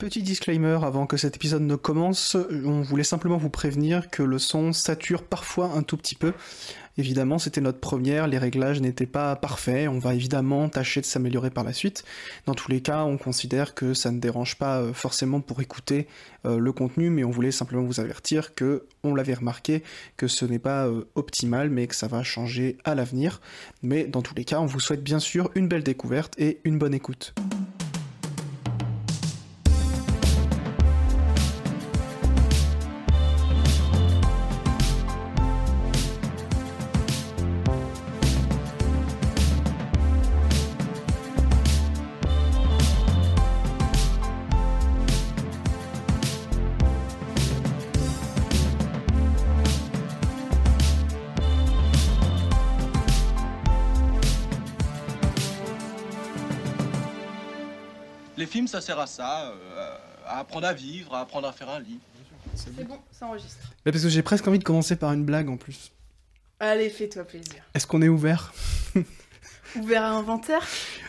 Petit disclaimer avant que cet épisode ne commence, on voulait simplement vous prévenir que le son sature parfois un tout petit peu. Évidemment, c'était notre première, les réglages n'étaient pas parfaits, on va évidemment tâcher de s'améliorer par la suite. Dans tous les cas, on considère que ça ne dérange pas euh, forcément pour écouter euh, le contenu, mais on voulait simplement vous avertir que on l'avait remarqué, que ce n'est pas euh, optimal, mais que ça va changer à l'avenir. Mais dans tous les cas, on vous souhaite bien sûr une belle découverte et une bonne écoute. Sert à ça, euh, à apprendre à vivre, à apprendre à faire un lit. C'est bon, ça enregistre. Mais parce que j'ai presque envie de commencer par une blague en plus. Allez, fais-toi plaisir. Est-ce qu'on est ouvert? Ouvert à inventaire?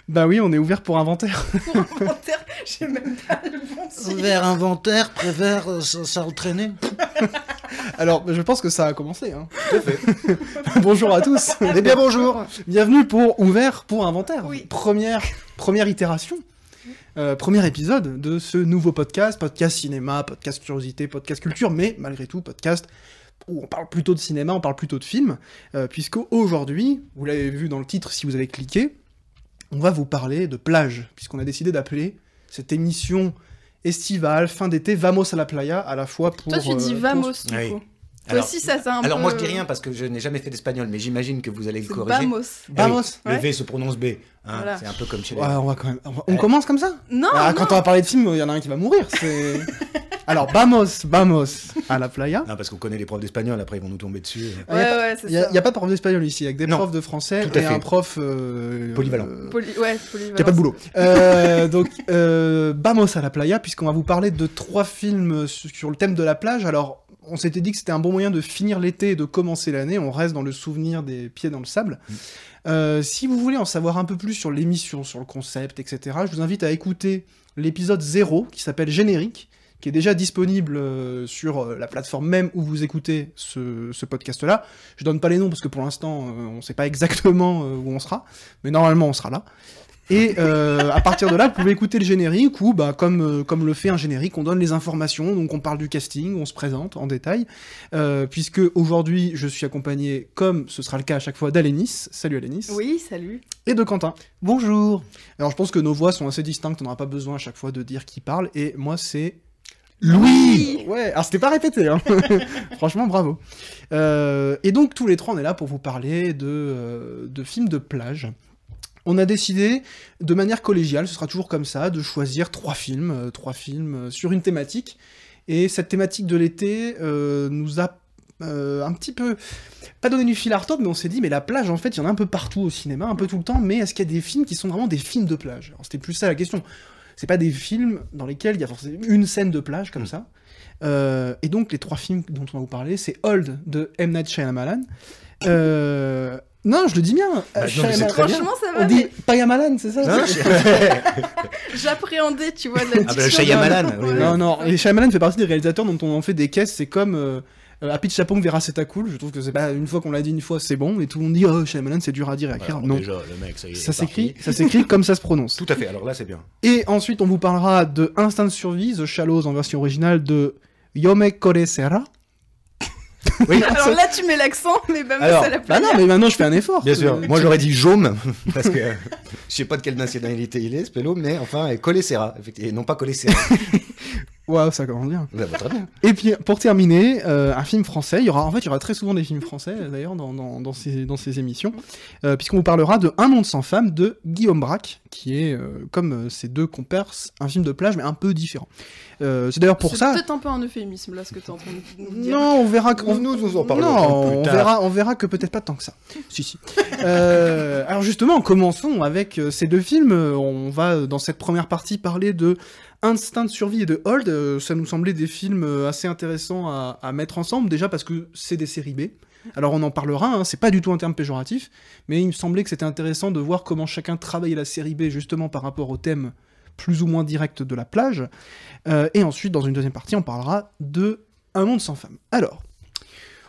Bah oui, on est ouvert pour inventaire. Pour inventaire, j'ai même pas le bon titre. Vers inventaire, préfère euh, s'entraîner. Alors, je pense que ça a commencé. Hein. Bonjour à tous. Eh bien bonjour Bienvenue pour Ouvert pour Inventaire. Oui. Première, première itération. Euh, premier épisode de ce nouveau podcast, podcast cinéma, podcast curiosité, podcast culture, mais malgré tout podcast où on parle plutôt de cinéma, on parle plutôt de films, euh, puisque aujourd'hui, vous l'avez vu dans le titre si vous avez cliqué, on va vous parler de plage, puisqu'on a décidé d'appeler cette émission estivale, fin d'été, Vamos à la playa, à la fois pour... Toi, tu dis euh, vamos, pour- du coup. Alors- aussi, ça, c'est un Alors peu... moi je dis rien parce que je n'ai jamais fait d'espagnol, mais j'imagine que vous allez le corriger. Vamos. Ah oui, Vamos Le. V se prononce B. hein, Voilà. C'est un peu comme chez les... Ouais, on va quand même... On, va- on Ouais. commence comme ça Non, Ah, non. Quand on va parler de film, il y en a un qui va mourir, c'est... Alors, vamos, vamos à la playa. Non, parce qu'on connaît les profs d'espagnol, après ils vont nous tomber dessus. Ouais, ouais, c'est Il n'y a, y a pas de prof d'espagnol ici, avec des Non. profs de français Tout à et fait. un prof... euh, Polyvalent. euh, Poly- Ouais, qui a pas de boulot. Euh, donc, euh, vamos à la playa, puisqu'on va vous parler de trois films su- sur le thème de la plage. Alors, on s'était dit que c'était un bon moyen de finir l'été et de commencer l'année. On reste dans le souvenir des pieds dans le sable. Mm. Euh, si vous voulez en savoir un peu plus sur l'émission, sur le concept, etc., je vous invite à écouter l'épisode 0 qui s'appelle Générique, qui est déjà disponible euh, sur euh, la plateforme même où vous écoutez ce, ce podcast-là. Je donne pas les noms parce que pour l'instant, on sait pas exactement où on sera, mais normalement on sera là. Et euh, à partir de là, vous pouvez écouter le générique où, bah, comme, euh, comme le fait un générique, on donne les informations, donc on parle du casting, on se présente en détail. Euh, puisque aujourd'hui, je suis accompagné, comme ce sera le cas à chaque fois, d'Alénis. Salut Alénis. Oui, salut. Et de Quentin. Bonjour. Alors je pense que nos voix sont assez distinctes, on n'aura pas besoin à chaque fois de dire qui parle. Et moi, c'est. Louis Ouais, alors c'était pas répété, hein. franchement bravo. Euh, et donc tous les trois on est là pour vous parler de, de films de plage. On a décidé, de manière collégiale, ce sera toujours comme ça, de choisir trois films, euh, trois films euh, sur une thématique. Et cette thématique de l'été euh, nous a euh, un petit peu, pas donné du fil à retordre, mais on s'est dit, mais la plage, en fait, il y en a un peu partout au cinéma, un peu tout le temps, mais est-ce qu'il y a des films qui sont vraiment des films de plage? C'était plus ça la question. C'est pas des films dans lesquels il y a forcément une scène de plage comme Mm. ça. Euh, et donc les trois films dont on va vous parler, c'est Old de M. Night Shyamalan. Euh, non, je le dis bien. Bah, euh, non, mais bien. Franchement, ça On va. dit mais Payamalan, c'est ça J'appréhendais, tu vois, de la Ah bah. Shyamalan, oui. Non, non, et Shyamalan fait partie des réalisateurs dont on en fait des caisses, c'est comme euh, euh, Happy Chapong verra c'est à cool, je trouve que c'est pas une fois qu'on l'a dit une fois c'est bon, et tout le monde dit oh Shyamalan c'est dur à dire et à écrire. Alors, non, Déjà, le mec, ça y est, ça s'écrit, ça s'écrit comme ça se prononce. Tout à fait, alors là c'est bien. Et ensuite, on vous parlera de Instinct de survie, The Shallows en version originale de Yome Koresera. Oui, Alors là, tu mets l'accent, mais bah, moi, Alors, ça la Bah non, mais maintenant je fais un effort. bien sûr. Moi j'aurais dit Jaume, parce que euh, je sais pas de quelle nationalité il est, ce pélo, mais enfin, Colessera, effectivement, et non pas Colessera. Waouh, ça commence bien. Ça va très bien. Et puis, pour terminer, euh, un film français. Il y aura, en fait, il y aura très souvent des films français, d'ailleurs, dans, dans, dans ces, dans ces émissions, euh, puisqu'on vous parlera de Un monde sans femme de Guillaume Braque, qui est, euh, comme ses deux compères, un film de plage, mais un peu différent. Euh, c'est d'ailleurs pour C'est ça. peut-être un peu un euphémisme, là, ce que t'es en train de nous dire. Non, on verra que Nous, nous, nous en parlerons Non, plus on tard. verra, on verra que peut-être pas tant que ça. si, si. Euh, alors justement, commençons avec ces deux films. On va dans cette première partie parler de Instinct de survie et de Hold. Euh, ça nous semblait des films euh, assez intéressants à, à mettre ensemble, déjà parce que c'est des séries B. Alors on en parlera, hein, c'est pas du tout un terme péjoratif, mais il me semblait que c'était intéressant de voir comment chacun travaillait la série B justement par rapport au thème plus ou moins directe de la plage. Euh, et ensuite, dans une deuxième partie, on parlera de Un monde sans femme. Alors,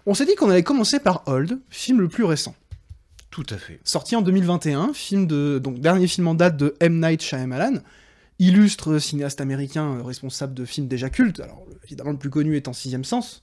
on s'est dit qu'on allait commencer par Old, film le plus récent. Tout à fait. Sorti en 2021, film de, donc dernier film en date de M. Night Shyamalan, illustre cinéaste américain euh, responsable de films déjà cultes, alors évidemment le plus connu étant Sixième Sens,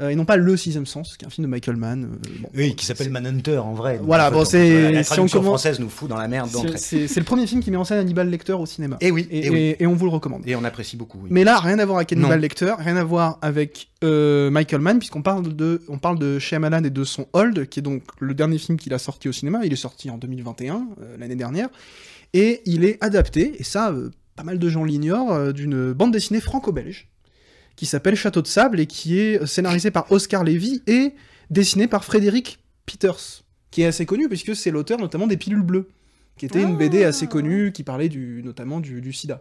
euh, et non pas Le Sixième Sens, qui est un film de Michael Mann. euh, bon, Oui, qui s'appelle Manhunter en vrai. Voilà, bon, on- c'est- La si on commence- française nous fout dans la merde C'est d'entrée. c'est- c'est le premier film qui met en scène Hannibal Lecter au cinéma. Et oui, Et, et oui. et- et on vous le recommande. Et on apprécie beaucoup. oui. Mais là, rien à voir avec Hannibal Non. Lecter, rien à voir avec euh, Michael Mann, puisqu'on parle de, on parle de Shyamalan et de son Hold, qui est donc le dernier film qu'il a sorti au cinéma. Il est sorti en 2021, euh, l'année dernière, et il est adapté, et ça, euh, pas mal de gens l'ignorent, euh, d'une bande dessinée franco-belge qui s'appelle Château de sable et qui est scénarisée par Oscar Levy et dessinée par Frédéric Peters, qui est assez connu puisque c'est l'auteur notamment des Pilules Bleues, qui était une BD assez connue qui parlait du, notamment du, du sida.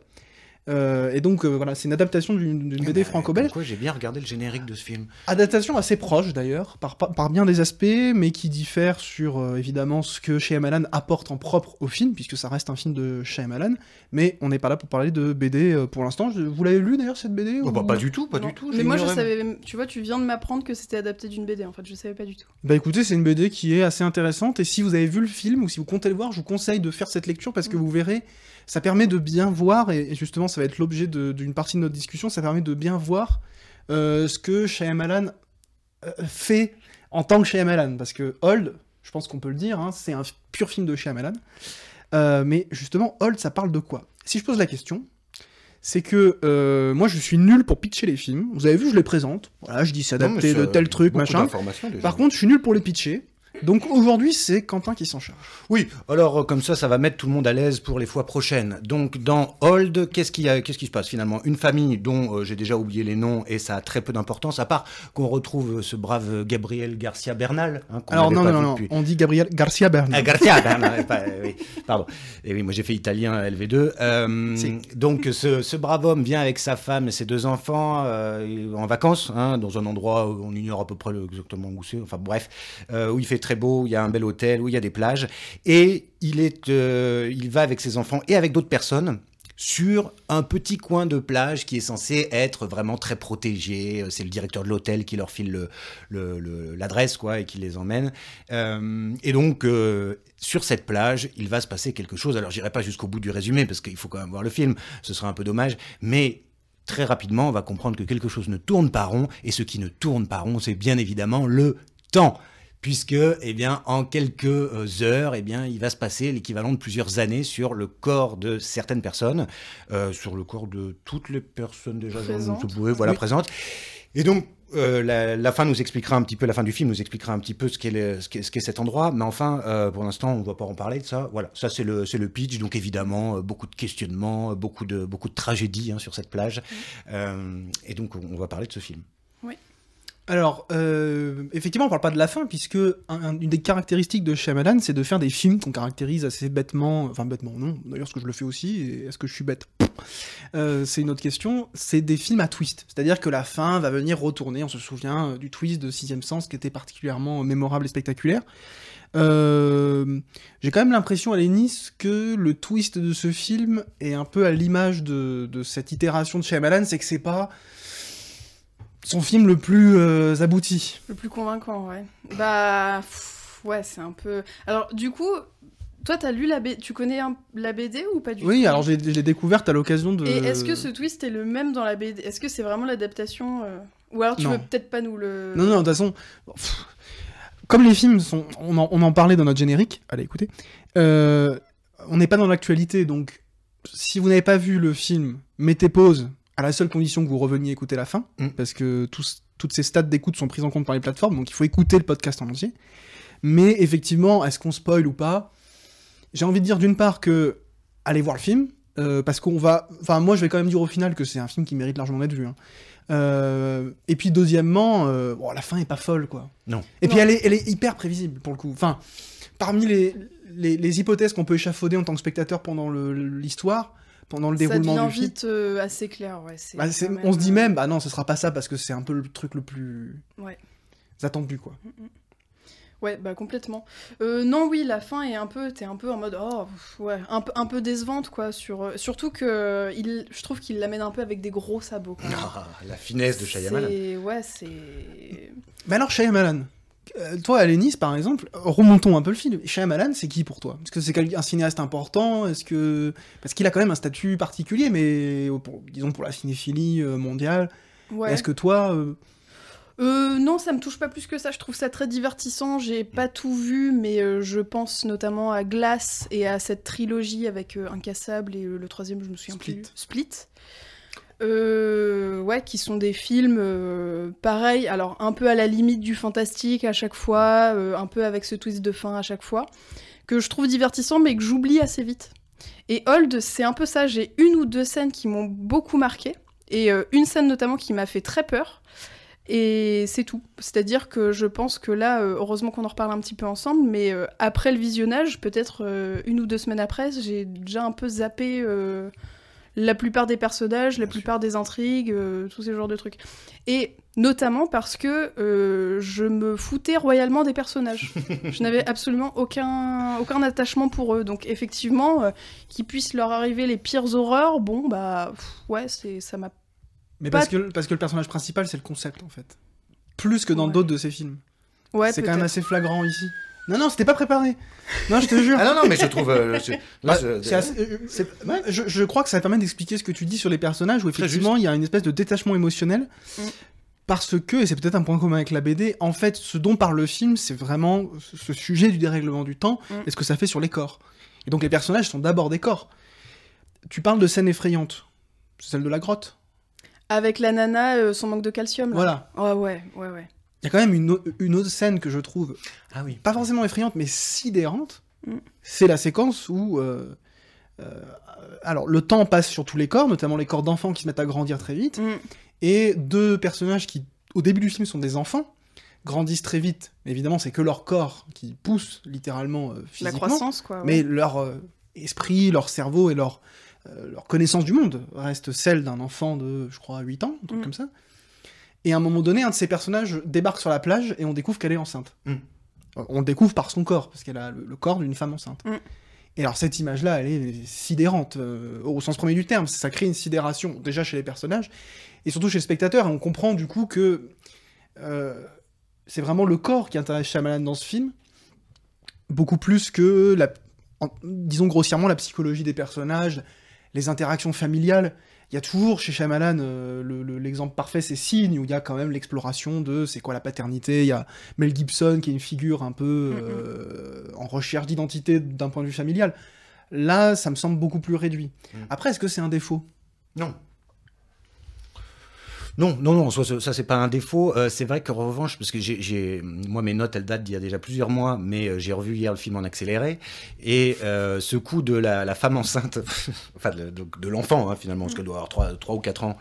Euh, et donc euh, voilà, c'est une adaptation d'une d'une BD franco-belge. j'ai bien regardé le générique de ce film. Adaptation assez proche d'ailleurs, par, par, par bien des aspects, mais qui diffère sur euh, évidemment ce que Shyamalan apporte en propre au film, puisque ça reste un film de Shyamalan. Mais on n'est pas là pour parler de BD euh, pour l'instant. Je- Vous l'avez lu d'ailleurs cette BD Oh, ou- bah, pas du tout, pas Non. du tout. Mais moi, je savais. Tu vois, tu viens de m'apprendre que c'était adapté d'une BD. En fait, je savais pas du tout. Bah écoutez, c'est une BD qui est assez intéressante et si vous avez vu le film ou si vous comptez le voir, je vous conseille de faire cette lecture parce que Mm. vous verrez, ça permet de bien voir et et justement ça va être l'objet d'une partie de notre discussion, ça permet de bien voir euh, ce que Shyamalan euh, fait en tant que Shyamalan parce que Old, je pense qu'on peut le dire, hein, c'est un pur film de Shyamalan. Euh, mais justement, Old, ça parle de quoi? Si je pose la question, c'est que euh, moi je suis nul pour pitcher les films. Vous avez vu, je les présente. Voilà, je dis adapté de tel truc, machin. Par contre, je suis nul pour les pitcher. Donc aujourd'hui, c'est Quentin qui s'en charge. Oui, alors euh, comme ça, ça va mettre tout le monde à l'aise pour les fois prochaines. Donc dans Hold, qu'est-ce qui, qu'est-ce qui se passe finalement? Une famille dont euh, j'ai déjà oublié les noms et ça a très peu d'importance, à part qu'on retrouve euh, ce brave Gabriel Garcia Bernal. hein, Alors non, non, vu non, depuis- on dit Gabriel Garcia Bernal. Ah, Garcia Bernal, pas- euh, oui, pardon. Et oui, moi j'ai fait italien LV2. Euh, Si. donc ce, ce brave homme vient avec sa femme et ses deux enfants euh, en vacances, hein, dans un endroit où on ignore à peu près exactement où c'est. Enfin bref, euh, où il fait très beau, où il y a un bel hôtel, où il y a des plages, et il est, euh, il va avec ses enfants et avec d'autres personnes sur un petit coin de plage qui est censé être vraiment très protégé. C'est le directeur de l'hôtel qui leur file le- le- le- l'adresse quoi et qui les emmène. Euh, et donc euh, sur cette plage, il va se passer quelque chose. Alors j'irai pas jusqu'au bout du résumé parce qu'il faut quand même voir le film. Ce serait un peu dommage, mais très rapidement, on va comprendre que quelque chose ne tourne pas rond, et ce qui ne tourne pas rond, c'est bien évidemment le temps. Puisque, eh bien, en quelques euh, heures, eh bien, il va se passer l'équivalent de plusieurs années sur le corps de certaines personnes, euh, sur le corps de toutes les personnes déjà Présentes. voilà, Oui. présentes. Et donc, euh, la, la fin nous expliquera un petit peu, la fin du film nous expliquera un petit peu ce qu'est ce ce cet endroit, mais enfin, euh, pour l'instant, on ne va pas en parler de ça. Voilà, ça c'est le, pitch, donc évidemment, euh, beaucoup de questionnements, beaucoup de, beaucoup de tragédies hein, sur cette plage. Et donc, on, on va parler de ce film. Alors, euh, effectivement, on parle pas de la fin, puisque un- un- une des caractéristiques de Shyamalan, c'est de faire des films qu'on caractérise assez bêtement, enfin bêtement non, d'ailleurs ce que je le fais aussi, est-ce que je suis bête? Euh, C'est une autre question, c'est des films à twist, c'est-à-dire que la fin va venir retourner, on se souvient euh, du twist de Sixième Sens qui était particulièrement mémorable et spectaculaire. J'ai quand même l'impression à Lénis que le twist de ce film est un peu à l'image de, de cette itération de Shyamalan, c'est que c'est pas son film le plus euh, abouti. Le plus convaincant, ouais. Bah, pff, ouais, c'est un peu. Alors, du coup, toi, t'as lu la BD. Tu connais un- la BD ou pas du tout? Oui, alors j'ai- je l'ai découverte à l'occasion de. Et est-ce que ce twist est le même dans la BD Est-ce que c'est vraiment l'adaptation euh, Ou alors tu Non. veux peut-être pas nous le. Non, non, de toute façon. pff, Comme les films sont. On en, on en parlait dans notre générique, allez écoutez. Euh, on n'est pas dans l'actualité, donc si vous n'avez pas vu le film, mettez pause à la seule condition que vous reveniez écouter la fin, Mm. parce que tous- toutes ces stats d'écoute sont prises en compte par les plateformes, donc il faut écouter le podcast en entier. Mais effectivement, est-ce qu'on spoil ou pas? J'ai envie de dire d'une part que allez voir le film, euh, parce qu'on va. Enfin, moi je vais quand même dire au final que c'est un film qui mérite largement d'être vu. hein. Euh, et puis deuxièmement, euh, bon, la fin est pas folle quoi. Non. Et puis Non. elle est, elle est hyper prévisible pour le coup. Enfin, parmi les, les, les hypothèses qu'on peut échafauder en tant que spectateur pendant l'histoire, pendant le Ça déroulement devient du film, vite euh, assez clair, ouais. c'est bah, c'est- quand même, on se dit euh, même, bah non, ce sera pas ça parce que c'est un peu le truc le plus Ouais. attendu quoi. Ouais, bah complètement. Euh, non, oui, la fin est un peu, t'es un peu en mode, oh, pff, ouais, un peu, un peu décevante, quoi. Sur, euh, surtout que il, je trouve qu'il l'amène un peu avec des gros sabots. quand même. Ah, la finesse de Shyamalan. C'est- Ouais, c'est. Mais alors, Shyamalan, toi, Alénis, par exemple, remontons un peu le film. Shyamalan, c'est qui pour toi? Est-ce que c'est un cinéaste important? Est-ce que parce qu'il a quand même un statut particulier, mais euh, pour- disons pour la cinéphilie euh, mondiale. Ouais. Est-ce que toi, euh, Euh, non, ça me touche pas plus que ça. Je trouve ça très divertissant. J'ai pas tout vu, mais euh, je pense notamment à Glace et à cette trilogie avec euh, Incassable et euh, le troisième, je me souviens Split. plus. Split. Euh, ouais, qui sont des films euh, pareils, alors un peu à la limite du fantastique à chaque fois, euh, un peu avec ce twist de fin à chaque fois, que je trouve divertissant mais que j'oublie assez vite. Et Hold, c'est un peu ça, j'ai une ou deux scènes qui m'ont beaucoup marqué, et une scène notamment qui m'a fait très peur, et c'est tout. C'est-à-dire que je pense que là, heureusement qu'on en reparle un petit peu ensemble, mais après le visionnage, peut-être une ou deux semaines après, j'ai déjà un peu zappé la plupart des personnages, la Bien plupart des intrigues, euh, tous ces genres de trucs. Et notamment parce que euh, je me foutais royalement des personnages. je n'avais absolument aucun, aucun attachement pour eux. Donc effectivement, euh, qu'il puisse leur arriver les pires horreurs, bon, bah pff, ouais, c'est ça m'a mais Pas- parce que parce que le personnage principal, c'est le concept en fait, plus que dans Ouais. d'autres de ses films. Ouais, c'est quand même assez flagrant ici. Non, non, c'était pas préparé. Non, je te jure. Ah non, non, mais je trouve. euh, je- là, Bah, je- c'est assez- euh, ouais, je, je crois que ça permet d'expliquer ce que tu dis sur les personnages, où effectivement il y a une espèce de détachement émotionnel. Mm. Parce que, et c'est peut-être un point commun avec la BD, en fait, ce dont parle le film, c'est vraiment ce sujet du dérèglement du temps Mm. et ce que ça fait sur les corps. Et donc les personnages sont d'abord des corps. Tu parles de scènes effrayantes. C'est celle de la grotte. Avec la nana, euh, son manque de calcium. Là. Voilà. Ouais, ouais, ouais, ouais. Il y a quand même une, au- une autre scène que je trouve Ah oui. pas forcément effrayante, mais sidérante. Mm. C'est la séquence où. euh, euh, alors, le temps passe sur tous les corps, notamment les corps d'enfants qui se mettent à grandir très vite. Mm. Et deux personnages qui, au début du film, sont des enfants, grandissent très vite. Évidemment, c'est que leur corps qui pousse littéralement euh, La physiquement. croissance, quoi. ouais. Mais leur euh, esprit, leur cerveau et leur, euh, leur connaissance du monde reste celle d'un enfant de, je crois, 8 ans, un truc Mm. comme ça. Et à un moment donné, un de ces personnages débarque sur la plage et on découvre qu'elle est enceinte. Mm. On le découvre par son corps, parce qu'elle a le, le corps d'une femme enceinte. Mm. Et alors cette image-là, elle est sidérante, euh, au sens premier du terme. Ça crée une sidération, déjà chez les personnages, et surtout chez le spectateur. Et on comprend du coup que euh, c'est vraiment le corps qui intéresse Shyamalan dans ce film, beaucoup plus que, la, en- disons grossièrement, la psychologie des personnages, les interactions familiales. Il y a toujours chez Shyamalan, euh, le- le- l'exemple parfait, c'est Signe, où il y a quand même l'exploration de c'est quoi la paternité. Il y a Mel Gibson, qui est une figure un peu euh, en recherche d'identité d'un point de vue familial. Là, ça me semble beaucoup plus réduit. Mm. Après, est-ce que c'est un défaut? Non. Non, non, non, ça, c'est pas un défaut. Euh, c'est vrai qu'en revanche, parce que j'ai, moi mes notes elles datent d'il y a déjà plusieurs mois, mais euh, j'ai revu hier le film en accéléré et euh, ce coup de la, la femme enceinte, enfin de, de- de l'enfant hein, finalement, parce qu'elle doit avoir 3, ou 4 ans,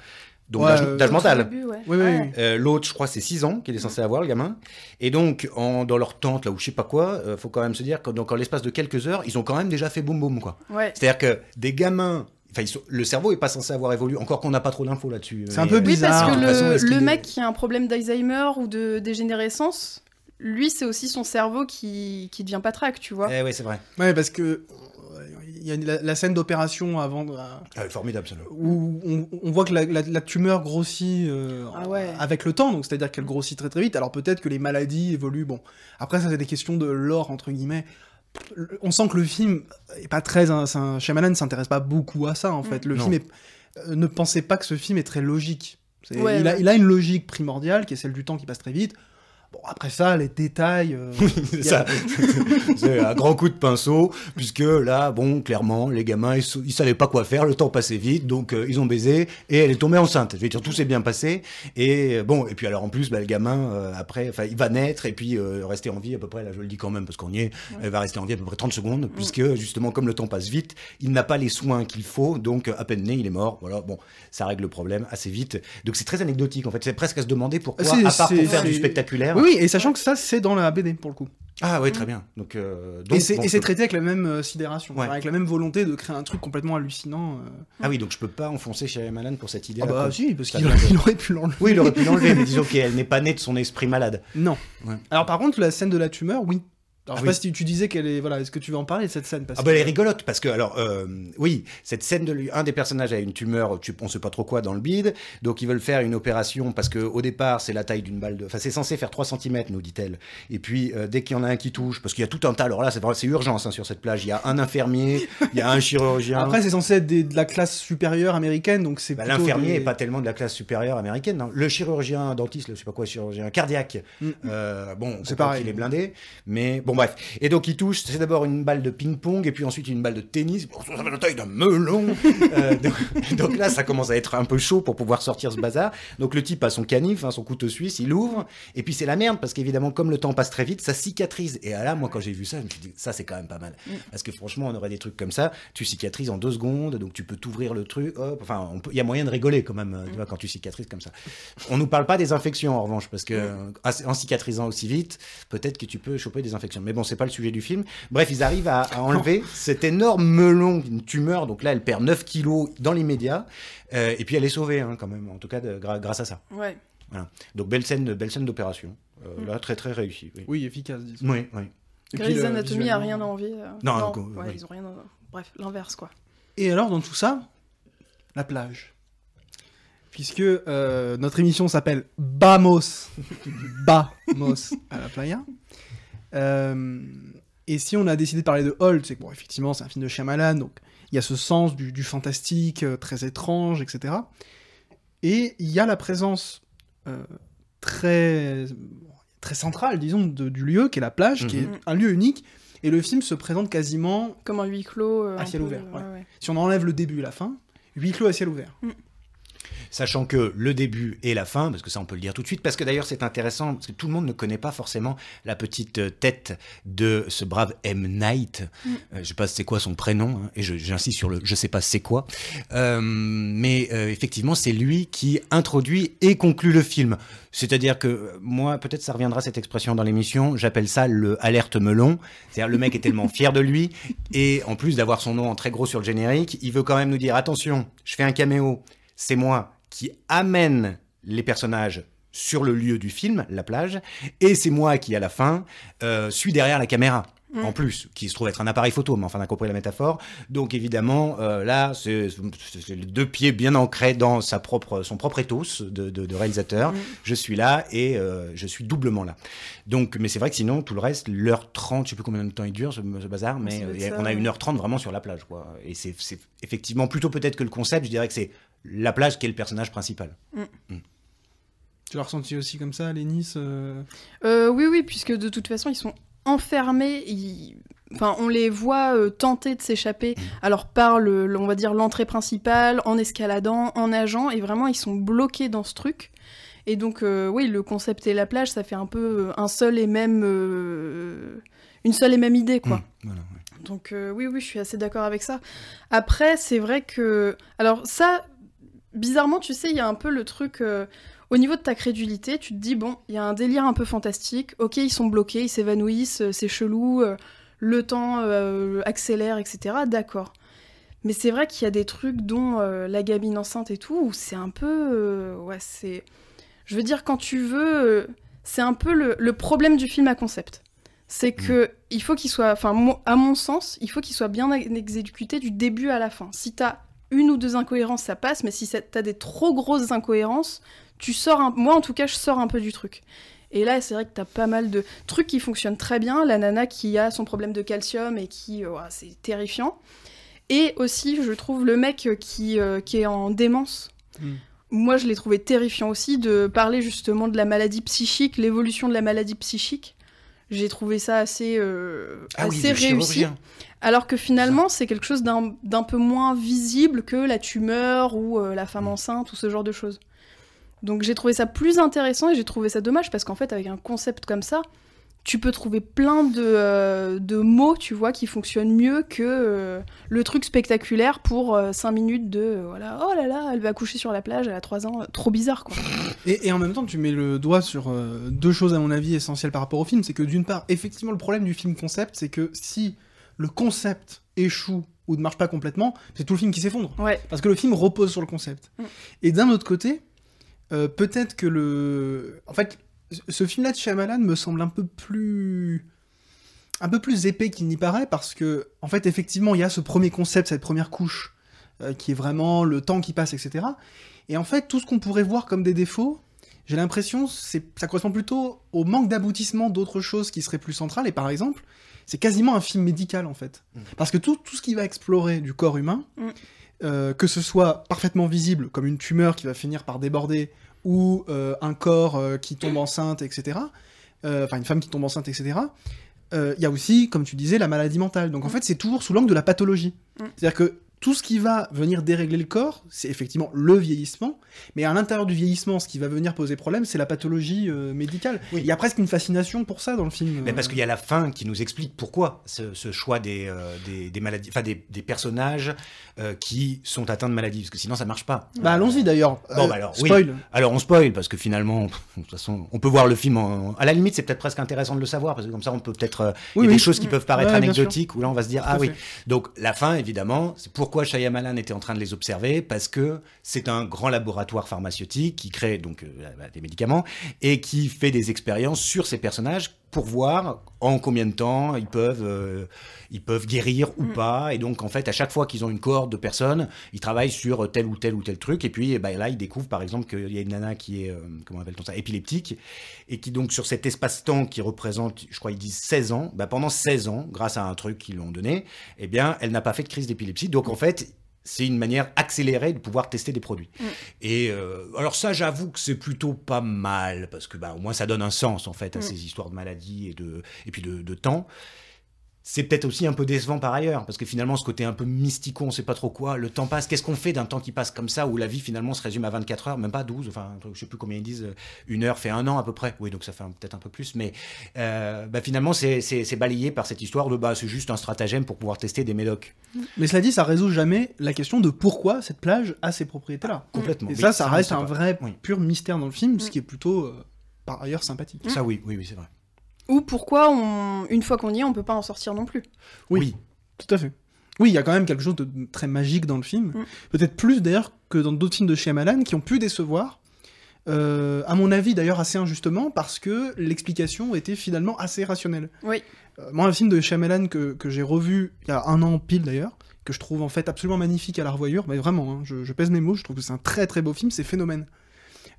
donc Ouais, d'âge, mental. ouais. Oui, oui, oui. Euh, L'autre, je crois, c'est 6 ans qu'il est censé avoir, le gamin. Et donc, en, dans leur tente, là, ou je sais pas quoi, euh, faut quand même se dire que donc, en l'espace de quelques heures, ils ont quand même déjà fait boum boum, quoi. Ouais. C'est-à-dire que des gamins. Enfin, sont- le cerveau est pas censé avoir évolué, encore qu'on n'a pas trop d'infos là-dessus. C'est un peu euh, Oui, bizarre. parce que façon, le, est- mec qui a un problème d'Alzheimer ou de dégénérescence, lui, c'est aussi son cerveau qui, qui devient patraque, tu vois. Eh ouais, c'est vrai. Ouais, parce que euh, il y a la, la scène d'opération avant de- Ah, formidable, ça. où on, on voit que la, la- la tumeur grossit euh, Ah ouais. avec le temps, donc c'est-à-dire qu'elle grossit très très vite. Alors peut-être que les maladies évoluent. Bon, après ça c'est des questions de lore entre guillemets. On sent que le film est pas très. un- c'est un- Shyamalan ne s'intéresse pas beaucoup à ça en fait. Le Non. film est, euh, ne pensez pas que ce film est très logique. C'est- Ouais, il, a, ouais. il a une logique primordiale qui est celle du temps qui passe très vite. Bon après ça les détails. euh, C'est il y a- ça. c'est un grand coup de pinceau, puisque là, bon, clairement, les gamins, ils, ils savaient pas quoi faire, le temps passait vite, donc euh, ils ont baisé, et elle est tombée enceinte. Je veux dire, tout s'est bien passé. Et euh, bon, et puis alors en plus, bah, le gamin, euh, après, enfin, il va naître, et puis euh, rester en vie à peu près, là je le dis quand même, parce qu'on y est, elle va rester en vie à peu près 30 secondes, puisque justement, comme le temps passe vite, il n'a pas les soins qu'il faut, donc à peine né, il est mort. Voilà, bon, ça règle le problème assez vite. Donc c'est très anecdotique, en fait. C'est presque à se demander pourquoi, C'est- à part pour faire du spectaculaire. Oui, oui, et sachant que ça c'est dans la BD pour le coup. Ah oui, Mm. très bien. Donc, euh, Et donc, c'est bon, et je c'est peux- traité avec la même euh, sidération, Ouais. avec la même volonté de créer un truc complètement hallucinant. euh. Ah oui, donc je peux pas enfoncer Shyamalan pour cette idée. Ah bah si, parce qu'il aurait, pu l'enlever. Oui, il aurait pu l'enlever, mais disons qu'elle n'est pas née de son esprit malade. Non. Ouais. Alors par contre, la scène de la tumeur, oui. Alors, Ah oui. pas si tu disais qu'elle est. Voilà, est-ce que tu veux en parler de cette scène? Parce Ah bah elle est rigolote parce que alors euh, oui cette scène de lui un des personnages a une tumeur tu, on sait pas trop quoi dans le bide donc ils veulent faire une opération parce que au départ c'est la taille d'une balle de enfin c'est censé faire 3 cm nous dit-elle et puis euh, dès qu'il y en a un qui touche parce qu'il y a tout un tas alors là c'est c'est urgence hein, sur cette plage il y a un infirmier il y a un chirurgien Après, c'est censé être des- de la classe supérieure américaine, donc c'est. Bah, L'infirmier des- n'est pas tellement de la classe supérieure américaine. non. Le chirurgien dentiste, le, je sais pas quoi, chirurgien cardiaque, Mm. euh, bon, c'est pareil. Il est blindé, mais bon, bref. Et donc, il touche, c'est d'abord une balle de ping-pong, et puis ensuite une balle de tennis. Bon, ça fait la taille d'un melon. Euh, donc, donc là, ça commence à être un peu chaud pour pouvoir sortir ce bazar. Donc, le type a son canif, hein, son couteau suisse, il ouvre, et puis c'est la merde, parce qu'évidemment, comme le temps passe très vite, ça cicatrise. Et là, moi, quand j'ai vu ça, je me suis dit, ça, c'est quand même pas mal. Parce que franchement, on aurait des trucs comme ça, tu cicatrises en deux secondes, donc tu peux t'ouvrir le truc, hop, enfin, il y a moyen de rigoler quand même, euh, tu vois, quand tu cicatrises comme ça. On nous parle pas des infections en revanche, parce que euh, en cicatrisant aussi vite, peut-être que tu peux choper des infections. Mais bon, c'est pas le sujet du film. Bref, ils arrivent à, à enlever cet énorme melon, une tumeur, donc là, elle perd 9 kilos dans l'immédiat, euh, et puis elle est sauvée, hein, quand même, en tout cas, de- gra- grâce à ça. Ouais. Donc, belle scène, belle scène d'opération. Euh, Mm. Là, très, très réussie. Oui, Oui, efficace, disons. oui. oui. Grey's Anatomy a rien à envier. euh, Non, non, go- ouais, oui. ils ont rien. à- Bref, l'inverse quoi. Et alors, dans tout ça, la plage. Puisque euh, notre émission s'appelle Bamos. Bamos à la playa. Euh, et si on a décidé de parler de Holt, c'est que, bon, effectivement, c'est un film de Shyamalan, donc il y a ce sens du, du fantastique, euh, très étrange, etc. Et il y a la présence euh, très, très centrale, disons, de- du lieu, qui est la plage, qui est Mhm. un lieu unique. Et le film se présente quasiment Comme un huis clos. euh, À ciel peu, ouvert, ouais, ouais. ouais. si on enlève le début et la fin, huis clos à ciel ouvert. Sachant que le début et la fin, parce que ça on peut le dire tout de suite, parce que d'ailleurs c'est intéressant, parce que tout le monde ne connaît pas forcément la petite euh, tête de ce brave M. Night. Mm. Euh, je sais pas c'est quoi son prénom, hein, et j'insiste sur le je sais pas c'est quoi. Euh, mais euh, effectivement c'est lui qui introduit et conclut le film. C'est-à-dire que moi, peut-être ça reviendra cette expression dans l'émission, j'appelle ça le alerte melon. C'est-à-dire le mec est tellement fier de lui, et en plus d'avoir son nom en très gros sur le générique, il veut quand même nous dire attention, je fais un caméo, c'est moi qui amène les personnages sur le lieu du film, la plage, et c'est moi qui, à la fin, euh, suis derrière la caméra. Mm. En plus, qui se trouve être un appareil photo, mais enfin, on a compris la métaphore. Donc, évidemment, euh, là, c'est deux pieds bien ancrés dans sa propre, son propre ethos de, de- de réalisateur. Mm. Je suis là et euh, je suis doublement là. Donc, mais c'est vrai que sinon, tout le reste, l'heure 30, je sais plus combien de temps il dure, ce, ce bazar, mais euh, on a une heure 30 vraiment sur la plage, quoi. Et c'est effectivement plutôt peut-être que le concept, je dirais que c'est la plage qui est le personnage principal. Tu l'as ressenti aussi comme ça, Lénis euh, Euh, oui, oui, puisque de toute façon, ils sont enfermés. ils- Enfin, on les voit euh, tenter de s'échapper. Mm. Alors par le, on va dire l'entrée principale, en escaladant, en nageant, et vraiment ils sont bloqués dans ce truc. Et donc, euh, oui, le concept et la plage, ça fait un peu un seul et même, euh, une seule et même idée, quoi. Mm, voilà, ouais. Donc euh, oui, oui, je suis assez d'accord avec ça. Après, c'est vrai que... Alors ça, bizarrement, tu sais, il y a un peu le truc... euh, Au niveau de ta crédulité, tu te dis, bon, il y a un délire un peu fantastique, ok, ils sont bloqués, ils s'évanouissent, euh, c'est chelou, euh, le temps euh, accélère, etc. D'accord. Mais c'est vrai qu'il y a des trucs dont la gamine enceinte et tout, où c'est un peu... ouais, c'est... Je veux dire, quand tu veux... c'est un peu le, le problème du film à concept. C'est que il faut qu'il soit... Enfin, à mon sens, il faut qu'il soit bien ex- exécuté du début à la fin. Si t'as une ou deux incohérences, ça passe, mais si t'as des trop grosses incohérences, tu sors un... Moi, en tout cas, je sors un peu du truc. Et là, c'est vrai que t'as pas mal de trucs qui fonctionnent très bien. La nana qui a son problème de calcium et qui... ouah, c'est terrifiant. Et aussi, je trouve le mec qui, euh, qui est en démence. Mm. Moi, je l'ai trouvé terrifiant aussi de parler justement de la maladie psychique, l'évolution de la maladie psychique. J'ai trouvé ça assez, euh, Ah assez réussi. Alors que finalement, c'est quelque chose d'un d'un peu moins visible que la tumeur ou euh, la femme Mm. enceinte ou ce genre de choses. Donc j'ai trouvé ça plus intéressant et j'ai trouvé ça dommage parce qu'en fait, avec un concept comme ça, tu peux trouver plein de, euh, de mots, tu vois, qui fonctionnent mieux que euh, le truc spectaculaire pour 5 minutes de voilà, oh là là, elle va coucher sur la plage, elle a 3 ans, trop bizarre quoi. Et, et en même temps, tu mets le doigt sur deux choses à mon avis essentielles par rapport au film, c'est que d'une part, effectivement, le problème du film concept, c'est que si le concept échoue ou ne marche pas complètement, c'est tout le film qui s'effondre. Ouais. Parce que le film repose sur le concept. Mm. Et d'un autre côté, euh, peut-être que le. En fait, ce film-là de Shyamalan me semble un peu plus. un peu plus épais qu'il n'y paraît, parce que, en fait, effectivement, il y a ce premier concept, cette première couche, euh, qui est vraiment le temps qui passe, etc. Et en fait, tout ce qu'on pourrait voir comme des défauts, j'ai l'impression c'est ça correspond plutôt au manque d'aboutissement d'autres choses qui seraient plus centrales. Et par exemple, c'est quasiment un film médical en fait. Mm. Parce que tout, tout ce qui va explorer du corps humain, Mm. euh, que ce soit parfaitement visible, comme une tumeur qui va finir par déborder, ou euh, un corps euh, qui tombe enceinte, etc., euh, enfin une femme qui tombe enceinte, etc., il y a aussi, comme tu disais, la maladie mentale. Donc en Mm. fait, c'est toujours sous l'angle de la pathologie. Mm. C'est-à-dire que tout ce qui va venir dérégler le corps, c'est effectivement le vieillissement, mais à l'intérieur du vieillissement, ce qui va venir poser problème, c'est la pathologie euh, médicale. Oui. Il y a presque une fascination pour ça dans le film. Mais parce qu'il y a la fin qui nous explique pourquoi ce, ce choix des, euh, des, des maladies, enfin des, des personnages euh, qui sont atteints de maladies, parce que sinon ça marche pas. Bah allons-y d'ailleurs. Bon, bah alors, oui. spoil. Alors on spoil parce que finalement, pff, de toute façon, on peut voir le film. En... À la limite, c'est peut-être presque intéressant de le savoir parce que comme ça, on peut peut-être. Il Oui, y a des choses qui peuvent paraître Ouais, bien sûr. anecdotiques où là, on va se dire Tout ah oui. fait. Donc la fin, évidemment, c'est pourquoi Shyamalan était en train de les observer parce que c'est un grand laboratoire pharmaceutique qui crée donc euh, des médicaments et qui fait des expériences sur ces personnages pour voir en combien de temps ils peuvent euh, ils peuvent guérir ou Mm. pas. Et donc en fait à chaque fois qu'ils ont une cohorte de personnes ils travaillent sur tel ou tel ou tel truc. Et puis eh ben, là ils découvrent par exemple qu'il y a une nana qui est euh, comment appelle-t-on ça épileptique et qui donc sur cet espace-temps qui représente je crois ils disent 16 ans bah, pendant 16 ans grâce à un truc qu'ils lui ont donné eh bien elle n'a pas fait de crise d'épilepsie. Donc en fait c'est une manière accélérée de pouvoir tester des produits. Mm. Et euh, alors ça, j'avoue que c'est plutôt pas mal parce que bah, au moins ça donne un sens en fait à Mm. ces histoires de maladies et de et puis de, de temps. C'est peut-être aussi un peu décevant par ailleurs, parce que finalement, ce côté un peu mystico, on sait pas trop quoi, le temps passe, qu'est-ce qu'on fait d'un temps qui passe comme ça, où la vie finalement se résume à 24 heures, même pas 12, enfin, je sais plus combien ils disent, euh, une heure fait un an à peu près, oui, donc ça fait peut-être un peu plus, mais euh, bah, finalement, c'est c'est- c'est balayé par cette histoire de, bah, c'est juste un stratagème pour pouvoir tester des médocs. Mais cela dit, ça résout jamais la question de pourquoi cette plage a ces propriétés-là. Complètement. Et ça, ça reste un pas. vrai Oui. pur mystère dans le film, ce Mm. qui est plutôt euh, par ailleurs sympathique. Ça, oui, oui, oui, c'est vrai. Ou pourquoi, on, une fois qu'on y est, on peut pas en sortir non plus. Oui. Tout à fait. Oui, il y a quand même quelque chose de très magique dans le film. Mm. Peut-être plus d'ailleurs que dans d'autres films de Shyamalan qui ont pu décevoir. Euh, à mon avis d'ailleurs assez injustement parce que l'explication était finalement assez rationnelle. Oui. Euh, moi un film de Shyamalan que, que j'ai revu il y a un an pile d'ailleurs, que je trouve en fait absolument magnifique à la revoyure, mais vraiment, hein, je, je pèse mes mots, je trouve que c'est un très très beau film, c'est Phénomène.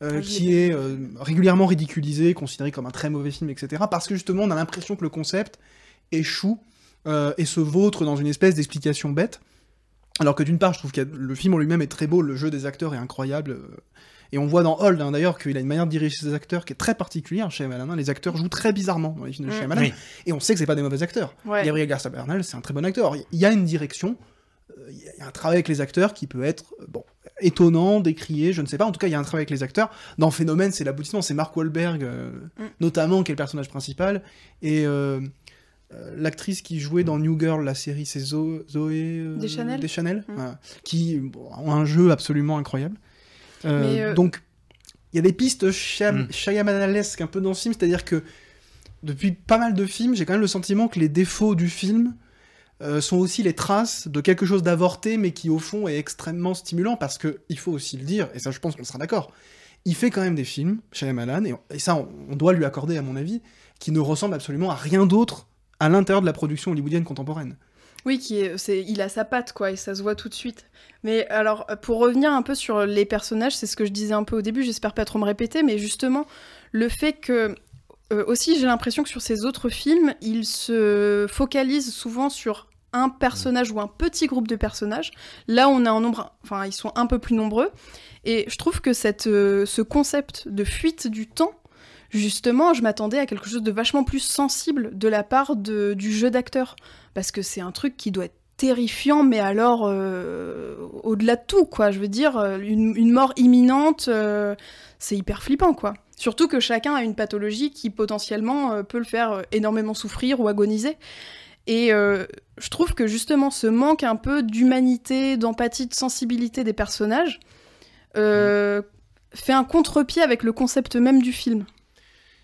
Euh, qui est euh, régulièrement ridiculisé, considéré comme un très mauvais film, etc. Parce que justement on a l'impression que le concept échoue euh, et se vautre dans une espèce d'explication bête. Alors que d'une part, je trouve que le film en lui-même est très beau, le jeu des acteurs est incroyable. et on voit dans Hold, hein, d'ailleurs, qu'il a une manière de diriger ses acteurs qui est très particulière chez hein. Les acteurs jouent très bizarrement dans les films de Mm. Shyamalan. Oui. Et on sait que c'est pas des mauvais acteurs. Ouais. Gabriel Garcia Bernal, c'est un très bon acteur. Il y a une direction, euh, il y a un travail avec les acteurs qui peut être euh, bon étonnant, décrié, je ne sais pas. En tout cas, il y a un travail avec les acteurs. Dans Phénomène, c'est l'aboutissement. C'est Mark Wahlberg, euh, Mm. notamment, qui est le personnage principal. Et euh, euh, l'actrice qui jouait dans New Girl, la série, c'est Zo- Zoé euh, Deschanel. Deschanel, Mm. qui bon, ont un jeu absolument incroyable. Euh, euh, Donc, il y a des pistes Shyam- Mm. Shyamalanesques un peu dans ce film, c'est-à-dire que depuis pas mal de films, j'ai quand même le sentiment que les défauts du film euh, sont aussi les traces de quelque chose d'avorté, mais qui au fond est extrêmement stimulant, parce que il faut aussi le dire, et ça je pense qu'on sera d'accord, il fait quand même des films, Shyamalan, et, et ça on, doit lui accorder à mon avis, qui ne ressemblent absolument à rien d'autre à l'intérieur de la production hollywoodienne contemporaine. Oui, qui est, il a sa patte, quoi, et ça se voit tout de suite. Mais alors, pour revenir un peu sur les personnages, c'est ce que je disais un peu au début, j'espère pas trop me répéter, mais justement, le fait que. euh, aussi, j'ai l'impression que sur ces autres films, il se focalise souvent sur un personnage ou un petit groupe de personnages. Là, on a un nombre. Enfin, ils sont un peu plus nombreux. Et je trouve que cette, euh, ce concept de fuite du temps, justement, je m'attendais à quelque chose de vachement plus sensible de la part de- du jeu d'acteur. Parce que c'est un truc qui doit être terrifiant, mais alors euh, au-delà de tout, quoi. Je veux dire, euh, une, mort imminente, c'est hyper flippant, quoi. Surtout que chacun a une pathologie qui potentiellement peut le faire énormément souffrir ou agoniser. Et euh, je trouve que justement ce manque un peu d'humanité, d'empathie, de sensibilité des personnages euh, fait un contre-pied avec le concept même du film.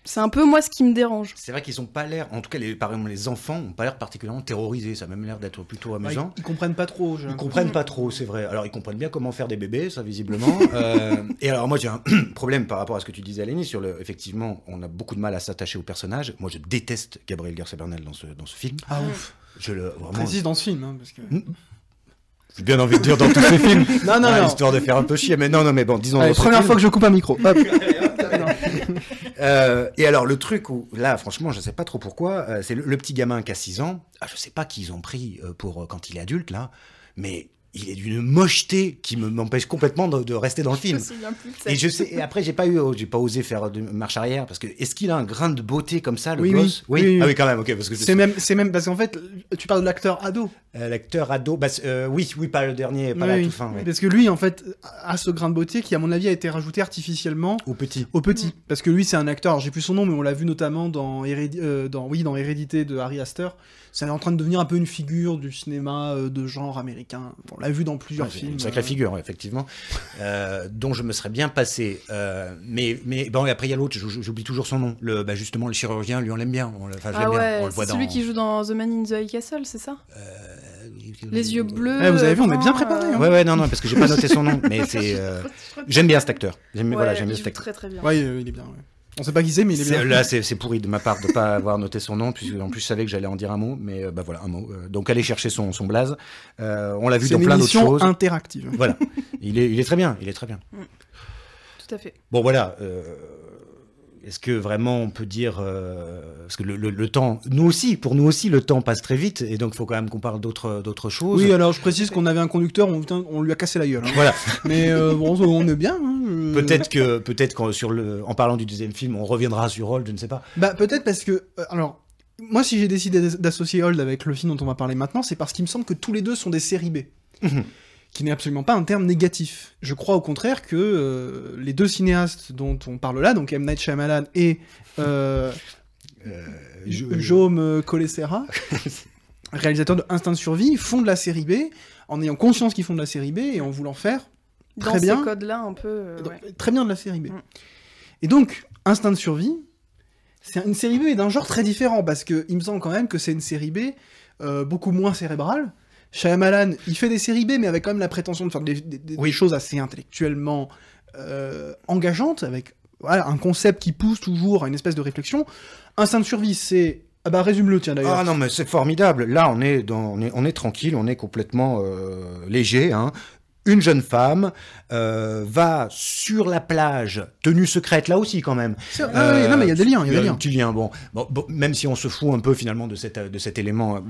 C'est un peu moi ce qui me dérange. C'est vrai qu'ils ont pas l'air, en tout cas les, par exemple les enfants, ont pas l'air particulièrement terrorisés. Ça a même l'air d'être plutôt amusant. ils, ils comprennent pas trop. Ils comprennent pas trop, c'est vrai. Alors ils comprennent bien comment faire des bébés, ça visiblement. Euh, et alors moi j'ai un problème par rapport à ce que tu disais Alénie sur le. Effectivement, on a beaucoup de mal à s'attacher au personnage. Moi je déteste Gabriel Garcia Bernal dans ce dans ce film. Ah ouf. Je le vraiment. Précise dans ce film, hein, parce que. J'ai bien envie de dire dans tous ces films. Non, non, Ah, non. Histoire de faire un peu chier, mais non, non, mais bon, disons. Allez, première film. fois que je coupe un micro. Hop. Euh, et alors, le truc où, là, franchement, je sais pas trop pourquoi, euh, c'est le, petit gamin qui a 6 ans. Ah, je sais pas qui ils ont pris euh, pour quand il est adulte, là, mais il est d'une mocheté qui me- m'empêche complètement de, de rester dans le film. Je me souviens plus de ça. Et je sais, et après, j'ai pas eu, j'ai pas osé faire de marche arrière parce que est-ce qu'il a un grain de beauté comme ça, le Oui, gosse? oui. Oui, oui. Ah oui, quand même, ok, parce que C'est même, c'est même parce qu'en fait, tu parles de l'acteur ado. Euh, l'acteur ado, bah, euh, oui, oui, pas le dernier, pas Oui, la oui. toute fin, ouais. Parce que lui, en fait, a ce grain de beauté qui, à mon avis, a été rajouté artificiellement Au petit. au petit. Parce que lui, c'est un acteur. J'ai plus son nom, mais on l'a vu notamment dans, Hérédi- euh, dans, oui, dans Hérédité de Harry Astor. C'est en train de devenir un peu une figure du cinéma euh, de genre américain. On l'a vu dans plusieurs Ouais, c'est films. Une sacrée euh, figure, effectivement, euh, dont je me serais bien passé. euh, mais, mais bon, et après, il y a l'autre, j'ou- j'oublie toujours son nom. Le, bah, justement, le chirurgien, lui, on l'aime bien. On, enfin, je Ah bien. ouais, On le voit c'est dans. celui qui joue dans The Man in the High Castle, c'est ça? Euh, Les yeux bleus. Ouais, vous avez vu, on est bien préparé, hein. Ouais, ouais, non, non, parce que j'ai pas noté son nom, mais c'est. euh, J'aime bien cet acteur. J'aime Ouais, voilà, j'aime bien il cet acteur. très très bien. Ouais, il est bien. ouais. On sait pas qui c'est, mais il est bien. Là, c'est pourri de ma part de pas avoir noté son nom, puisque en plus je savais que j'allais en dire un mot, mais euh, bah voilà, un mot. Euh, donc allez chercher son, son blaze. Euh, on l'a vu dans plein d'autres émission choses. interactive. Voilà, il est, il est très bien, il est très bien. Tout à fait. Bon voilà, euh, est-ce que vraiment on peut dire euh, parce que le, le- le temps, nous aussi, pour nous aussi, le temps passe très vite, et donc il faut quand même qu'on parle d'autres d'autres choses. Oui, alors je précise qu'on avait un conducteur, on, on lui a cassé la gueule. hein. Voilà, Mais euh, bon, on est bien. hein, peut-être que peut-être qu'en sur le, en parlant du deuxième film, on reviendra sur Roll, je ne sais pas. Bah peut-être parce que euh, alors moi si j'ai décidé d'as- d'associer Hold avec le film dont on va parler maintenant, c'est parce qu'il me semble que tous les deux sont des séries B. Qui n'est absolument pas un terme négatif. Je crois au contraire que euh, les deux cinéastes dont on parle là, donc M. Night Shyamalan et euh, Euh, Jaume Colessera, réalisateurs de Instinct de survie, font de la série B en ayant conscience qu'ils font de la série B et en voulant faire Dans Très bien. ces codes-là, un peu. euh, ouais. très bien de la série B. Mm. Et donc, Instinct de survie, c'est une série B d'un genre très différent, parce que il me semble quand même que c'est une série B euh, beaucoup moins cérébrale. Shyamalan, il fait des séries B, mais avec quand même la prétention de faire des, des- des- Oui. des choses assez intellectuellement euh, engageantes, avec voilà, un concept qui pousse toujours à une espèce de réflexion. Instinct de survie, c'est... Ah bah résume-le, tiens, d'ailleurs. Ah non, mais c'est formidable. Là, on est, dans, on est, on est tranquille, on est complètement euh, léger. Hein. Une jeune femme euh, va sur la plage, tenue secrète, là aussi quand même. Ah oui, non, mais il y a des liens, il y a des liens. petit lien, bon. Bon, bon, Même si on se fout un peu finalement de, cette, de cet élément euh,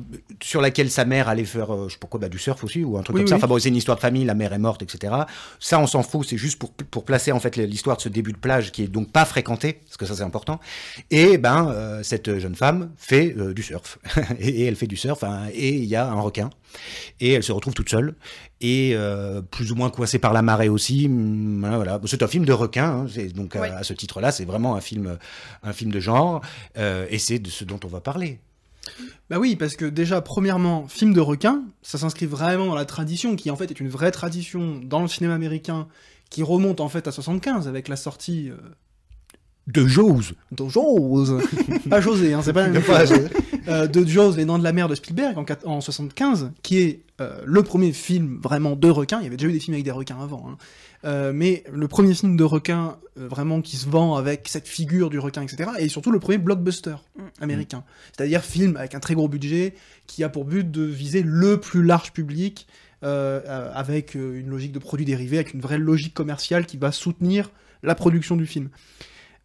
sur laquelle sa mère allait faire, euh, je sais pas quoi, bah, du surf aussi, ou un truc Oui, comme ça. Enfin bon, c'est une histoire de famille, la mère est morte, etc. Ça, on s'en fout, c'est juste pour, pour placer en fait l'histoire de ce début de plage qui est donc pas fréquenté, parce que ça c'est important. Et ben, euh, cette jeune femme fait euh, du surf. et, et elle fait du surf, hein, et il y a un requin. Et elle se retrouve toute seule, et euh, plus ou moins coincée par la marée aussi. Hum, Voilà, voilà. C'est un film de requin, hein, donc Ouais. à, ce titre-là, c'est vraiment un film, un film de genre, euh, et c'est de ce dont on va parler. Bah oui, parce que déjà, premièrement, film de requin, ça s'inscrit vraiment dans la tradition, qui en fait est une vraie tradition dans le cinéma américain, qui remonte en fait à 75 avec la sortie euh, De Jaws. de Jaws, pas José, hein, c'est pas la même Pas chose. Euh, de Jaws, Les Dents de la Mer de Spielberg en, en 75, qui est euh, le premier film vraiment de requin. Il y avait déjà eu des films avec des requins avant, hein. Euh, mais le premier film de requin euh, vraiment qui se vend avec cette figure du requin, etc. Et surtout le premier blockbuster Mm. américain, c'est-à-dire film avec un très gros budget qui a pour but de viser le plus large public. avec une logique de produits dérivés, avec une vraie logique commerciale qui va soutenir la production du film.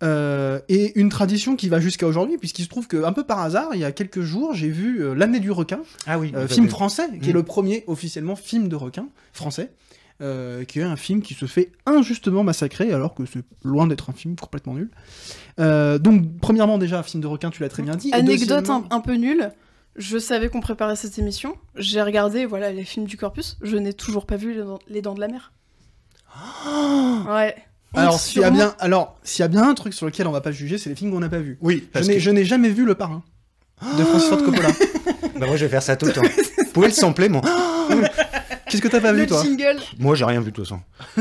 Euh, et une tradition qui va jusqu'à aujourd'hui, puisqu'il se trouve que, un peu par hasard, il y a quelques jours, j'ai vu euh, L'année du requin, Ah oui. euh, film avez- français, qui est Mm. le premier officiellement film de requin français, euh, qui est un film qui se fait injustement massacrer, alors que c'est loin d'être un film complètement nul. Euh, donc, premièrement, déjà, un film de requin, tu l'as très bien dit. Anecdote un peu nulle. Je savais qu'on préparait cette émission. J'ai regardé voilà les films du corpus. Je n'ai toujours pas vu les dents, les dents de la mer. Oh ouais. Alors, s'il y a bien, alors, s'il y a bien un truc sur lequel on va pas juger, c'est les films qu'on n'a pas vus. Oui, Je n'ai, que je n'ai jamais vu Le Parrain de Francis Ford Coppola. bah, moi je vais faire ça tout le temps. Vous pouvez le sampler, mon. Qu'est-ce que t'as pas le vu, toi jingle. Moi, j'ai rien vu de toute façon.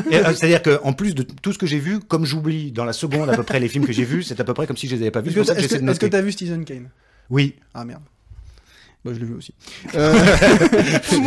Et, euh, C'est-à-dire qu'en plus de tout ce que j'ai vu, comme j'oublie dans la seconde à peu près les films que j'ai vus, c'est à peu près comme si je les avais pas vus. Est-ce C'est que, t'as vu Citizen Kane Oui, Ah merde. Bah, je l'ai vu aussi. Euh,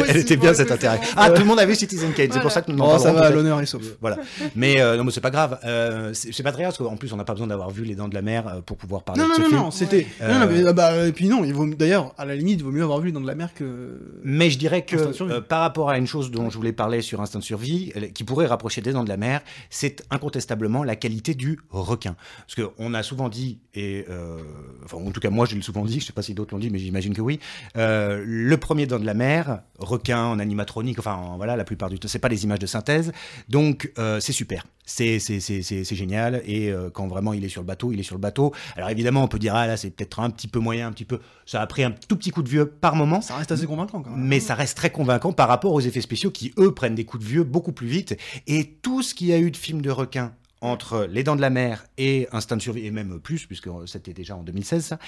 elle était bien cet intérêt. Ah, tout le monde a vu Citizen Kane, c'est pour ça que nous n'en oh, ça va, l'honneur est sauf. Voilà. Mais euh, non, mais c'est pas grave. Euh, c'est pas très grave parce qu'en plus, on n'a pas besoin d'avoir vu Les Dents de la Mer pour pouvoir parler Non, de non, ce non, film. non, c'était. Non, non, mais, ah bah, et puis non, il vaut, d'ailleurs, à la limite, il vaut mieux avoir vu les dents de la mer que. Mais je dirais que par rapport à une chose dont je voulais parler sur Instinct de survie, qui pourrait rapprocher des dents de la mer, c'est incontestablement la qualité du requin. Parce qu'on a souvent dit, et euh, enfin en tout cas moi je l'ai souvent dit, je sais pas si d'autres l'ont dit, mais j'imagine que oui, euh, le premier dent de la mer, requin en animatronique, enfin en- voilà la plupart du temps, c'est pas des images de synthèse, donc euh, c'est super, c'est c'est c'est c'est c'est génial et euh, quand vraiment il est sur le bateau, il est sur le bateau. Alors évidemment on peut dire ah là c'est peut-être un petit peu moyen, un petit peu, ça a pris un tout petit coup de vieux par moment. Ça reste assez convaincant quand même. Mais ça reste très convaincant par rapport aux effets spéciaux qui, eux, prennent des coups de vieux beaucoup plus vite. Et tout ce qu'il y a eu de films de requins entre Les Dents de la Mer et Instinct de survie, et même plus, puisque c'était déjà en 2016, ça,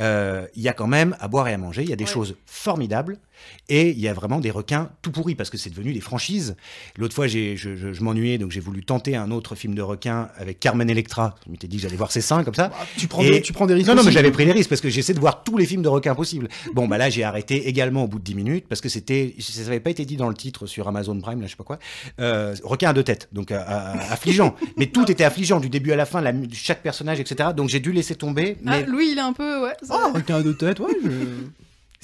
euh, il y a quand même à boire et à manger. Il y a des Ouais. choses formidables. Et il y a vraiment des requins tout pourris, parce que c'est devenu des franchises. L'autre fois, j'ai- je, je- je m'ennuyais, donc j'ai voulu tenter un autre film de requins avec Carmen Electra. Je m'étais dit que j'allais voir ses seins comme ça. Bah, tu, prends Et- des, tu prends des risques. Non, non, mais j'avais pris des risques parce que j'essaie de voir tous les films de requins possibles. Bon, bah là, j'ai arrêté également au bout de 10 minutes parce que c'était, ça n'avait pas été dit dans le titre sur Amazon Prime, là, je sais pas quoi. Euh, requin à deux têtes, donc euh, euh, affligeant. mais tout était affligeant du début à la fin, la, chaque personnage, etc. Donc j'ai dû laisser tomber. Ah, Mais Louis, il est un peu. Ouais, ça Ah, requin à deux têtes, ouais. je-